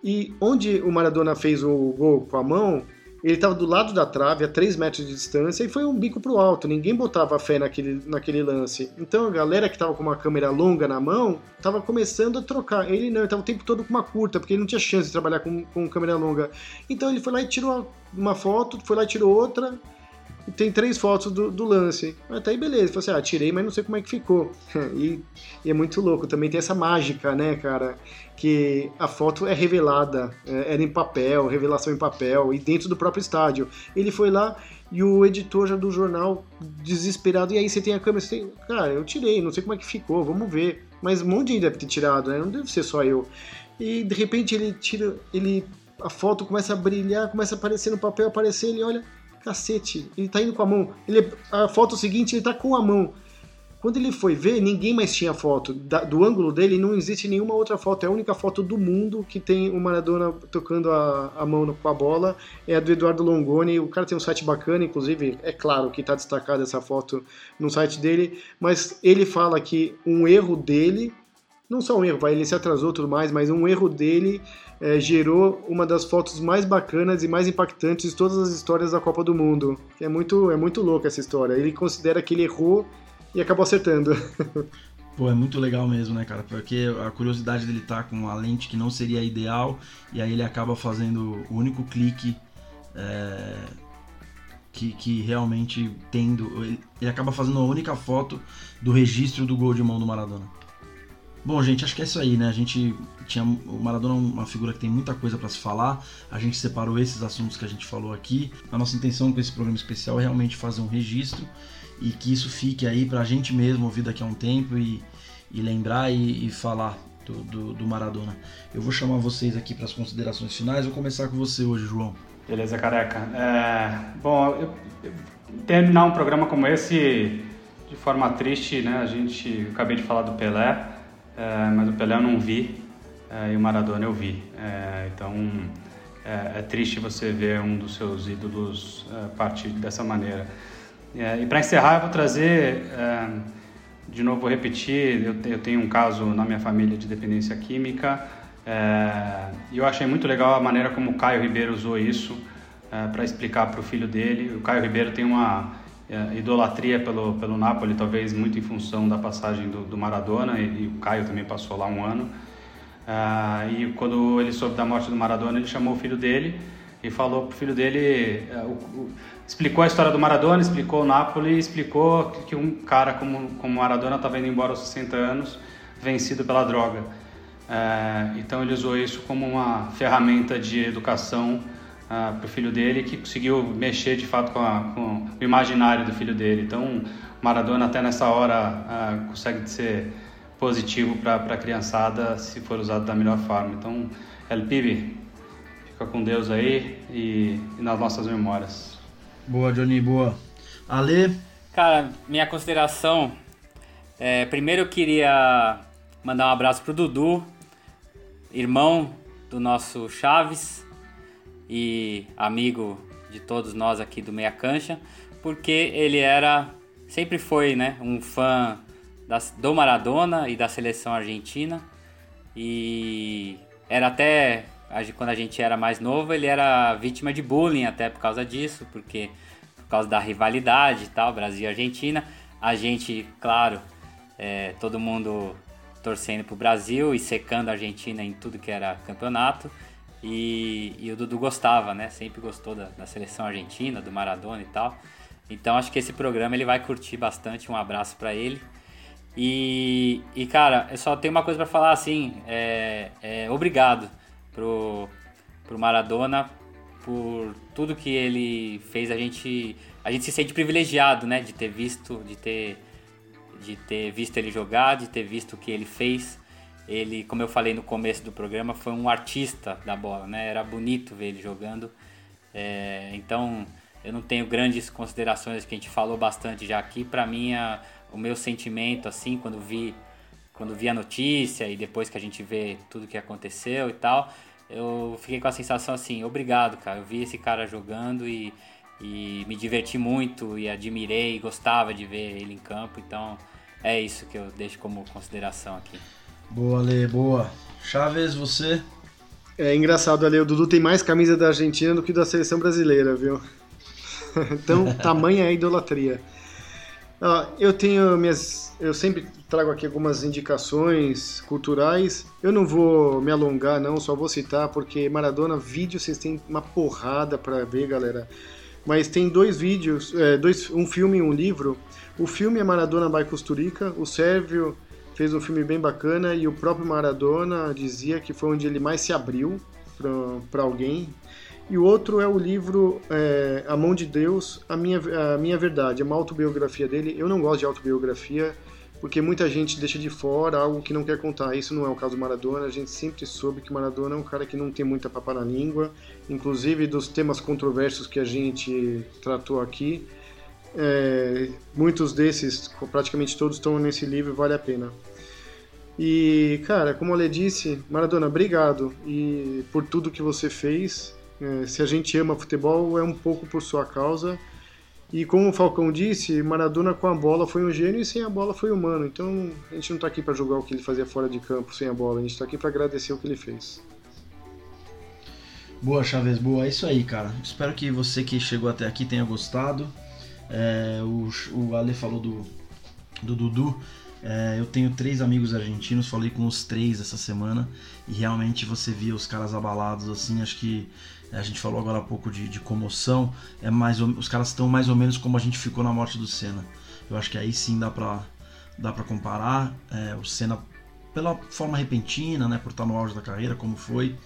E onde o Maradona fez o gol com a mão, ele estava do lado da trave, a 3 metros de distância, e foi um bico pro alto. Ninguém botava fé naquele, naquele lance. Então a galera que estava com uma câmera longa na mão estava começando a trocar. Ele não, ele o tempo todo com uma curta, porque ele não tinha chance de trabalhar com, com câmera longa. Então ele foi lá e tirou uma foto, foi lá e tirou outra, e tem três fotos do, do lance. Até aí beleza, falou assim, ah, tirei, mas não sei como é que ficou. e, e, é muito louco, também tem essa mágica, né, cara, que a foto é revelada, é, era em papel, revelação em papel, e dentro do próprio estádio. Ele foi lá e o editor já do jornal, desesperado, e aí você tem a câmera, você tem... Cara, eu tirei, não sei como é que ficou, vamos ver. Mas um monte de gente deve ter tirado, né, não deve ser só eu. E de repente ele tira, ele... A foto começa a brilhar, começa a aparecer no papel, aparecer, ele olha Cacete, ele tá indo com a mão. Ele, a foto seguinte, ele tá com a mão. Quando ele foi ver, ninguém mais tinha foto. Da, do ângulo dele, não existe nenhuma outra foto. É a única foto do mundo que tem o Maradona tocando a, a mão com a bola. É a do Eduardo Longoni. O cara tem um site bacana, inclusive, é claro que está destacada essa foto no site dele. Mas ele fala que um erro dele, não só um erro, ele se atrasou tudo mais, mas um erro dele é, gerou uma das fotos mais bacanas e mais impactantes de todas as histórias da Copa do Mundo. É muito, é muito louca essa história. Ele considera que ele errou e acabou acertando. Pô, é muito legal mesmo, né, cara? Porque a curiosidade dele tá com a lente que não seria ideal e aí ele acaba fazendo o único clique é, que, que realmente tendo. Ele acaba fazendo a única foto do registro do gol de mão do Maradona. Bom, gente, acho que é isso aí, né? A gente tinha o Maradona é uma figura que tem muita coisa para se falar. A gente separou esses assuntos que a gente falou aqui. A nossa intenção com esse programa especial é realmente fazer um registro e que isso fique aí para a gente mesmo ouvir daqui a um tempo e, e lembrar e, e falar do, do, do, Maradona. Eu vou chamar vocês aqui para as considerações finais. Vou começar com você hoje, João. Beleza, careca. É, bom, eu, eu, terminar um programa como esse de forma triste, né? A gente acabei de falar do Pelé é, mas o Pelé eu não vi é, e o Maradona eu vi. É, então é, é, triste você ver um dos seus ídolos é, partir dessa maneira. É, e para encerrar, eu vou trazer, de novo, vou repetir: eu, eu, tenho um caso na minha família de dependência química e eu achei muito legal a maneira como o Caio Ribeiro usou isso para explicar para o filho dele. O Caio Ribeiro tem uma é, idolatria pelo, pelo Napoli, talvez muito em função da passagem do, do Maradona, e, e, o Caio também passou lá um ano. E quando ele soube da morte do Maradona, ele chamou o filho dele e falou pro filho dele, é, o, explicou a história do Maradona, explicou o Napoli, explicou que um cara como, como Maradona estava indo embora aos 60 anos, vencido pela droga. É, então ele usou isso como uma ferramenta de educação ah, para o filho dele que conseguiu mexer de fato com, a, com, o imaginário do filho dele. Então Maradona até nessa hora ah, consegue ser positivo para a criançada se for usado da melhor forma. Então El Pibe, fica com Deus aí e, e nas nossas memórias. Boa, Johnny, boa. Ale? Cara, minha consideração. É, primeiro eu queria mandar um abraço pro Dudu, irmão do nosso Chaves e amigo de todos nós aqui do Meia Cancha, porque ele era, sempre foi, né, um fã das, do Maradona e da seleção argentina e era até quando a gente era mais novo ele era vítima de bullying até por causa disso, porque por causa da rivalidade e tal, Brasil e Argentina, a gente, claro, é, todo mundo torcendo pro Brasil e secando a Argentina em tudo que era campeonato. E, e o Dudu gostava, né? Sempre gostou da, da, seleção argentina, do Maradona e tal. Então acho que esse programa ele vai curtir bastante. Um abraço para ele. E, e cara, eu só tenho uma coisa para falar assim: é, é, obrigado pro, pro Maradona por tudo que ele fez. A gente, a gente se sente privilegiado, né? De ter visto, de ter de ter visto ele jogar, de ter visto o que ele fez. Ele, como eu falei no começo do programa, foi um artista da bola, né? Era bonito ver ele jogando. É, então, eu não tenho grandes considerações que a gente falou bastante já aqui. Para mim, a, o meu sentimento, assim, quando vi, quando vi a notícia e depois que a gente vê tudo que aconteceu e tal, eu fiquei com a sensação assim: obrigado, cara. Eu vi esse cara jogando e, e me diverti muito e admirei, gostava de ver ele em campo. Então, é isso que eu deixo como consideração aqui. Boa, Lê, boa. Chaves, você? É engraçado, Ale, o Dudu tem mais camisa da Argentina do que da seleção brasileira, viu? então, tamanha é a idolatria. Eu tenho minhas. Eu sempre trago aqui algumas indicações culturais. Eu não vou me alongar, não, só vou citar, porque Maradona, vídeo, vocês têm uma porrada para ver, galera. Mas tem dois vídeos, é, dois, um filme e um livro o filme é Maradona by Costurica, o Sérvio fez um filme bem bacana e o próprio Maradona dizia que foi onde ele mais se abriu para alguém. E o outro é o livro é, A Mão de Deus, a minha, a minha Verdade, é uma autobiografia dele. Eu não gosto de autobiografia porque muita gente deixa de fora algo que não quer contar. Isso não é o caso do Maradona. A gente sempre soube que Maradona é um cara que não tem muita papa na língua, inclusive dos temas controversos que a gente tratou aqui. É, muitos desses, praticamente todos estão nesse livro, vale a pena. E, cara, como a Lê disse, Maradona, obrigado e por tudo que você fez. É, se a gente ama futebol, é um pouco por sua causa. E como o Falcão disse, Maradona com a bola foi um gênio e sem a bola foi humano. Então a gente não está aqui para julgar o que ele fazia fora de campo sem a bola, a gente está aqui para agradecer o que ele fez. Boa, Chaves, boa. É isso aí, cara. Espero que você que chegou até aqui tenha gostado. É, o, o Ale falou do, do Dudu. É, eu tenho três amigos argentinos, falei com os três essa semana e realmente você via os caras abalados assim. Acho que a gente falou agora há pouco de, de comoção. É mais os caras estão mais ou menos como a gente ficou na morte do Senna. Eu acho que aí sim dá pra, dá pra comparar. É, o Senna, pela forma repentina, né, por estar no auge da carreira, como foi.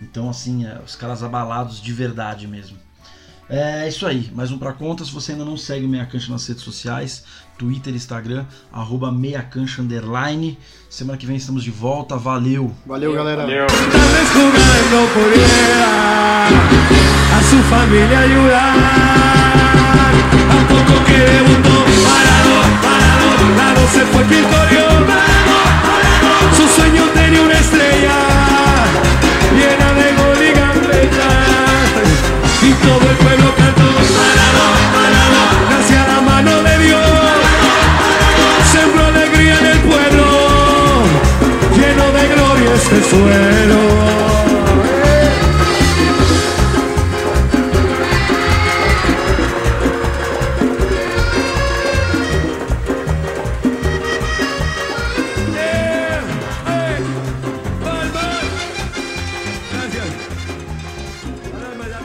Então, assim, é, os caras abalados de verdade mesmo. É isso aí, mais um pra conta. Se você ainda não segue Meia Cancha nas redes sociais, Twitter, Instagram, arroba Meia Cancha Underline. Semana que vem estamos de volta. Valeu! Valeu, galera! Valeu! a su familia ayudar. y todo el pueblo cantó. Parado, parado, gracias a la mano de Dios, sembró alegría en el pueblo, lleno de gloria este suelo.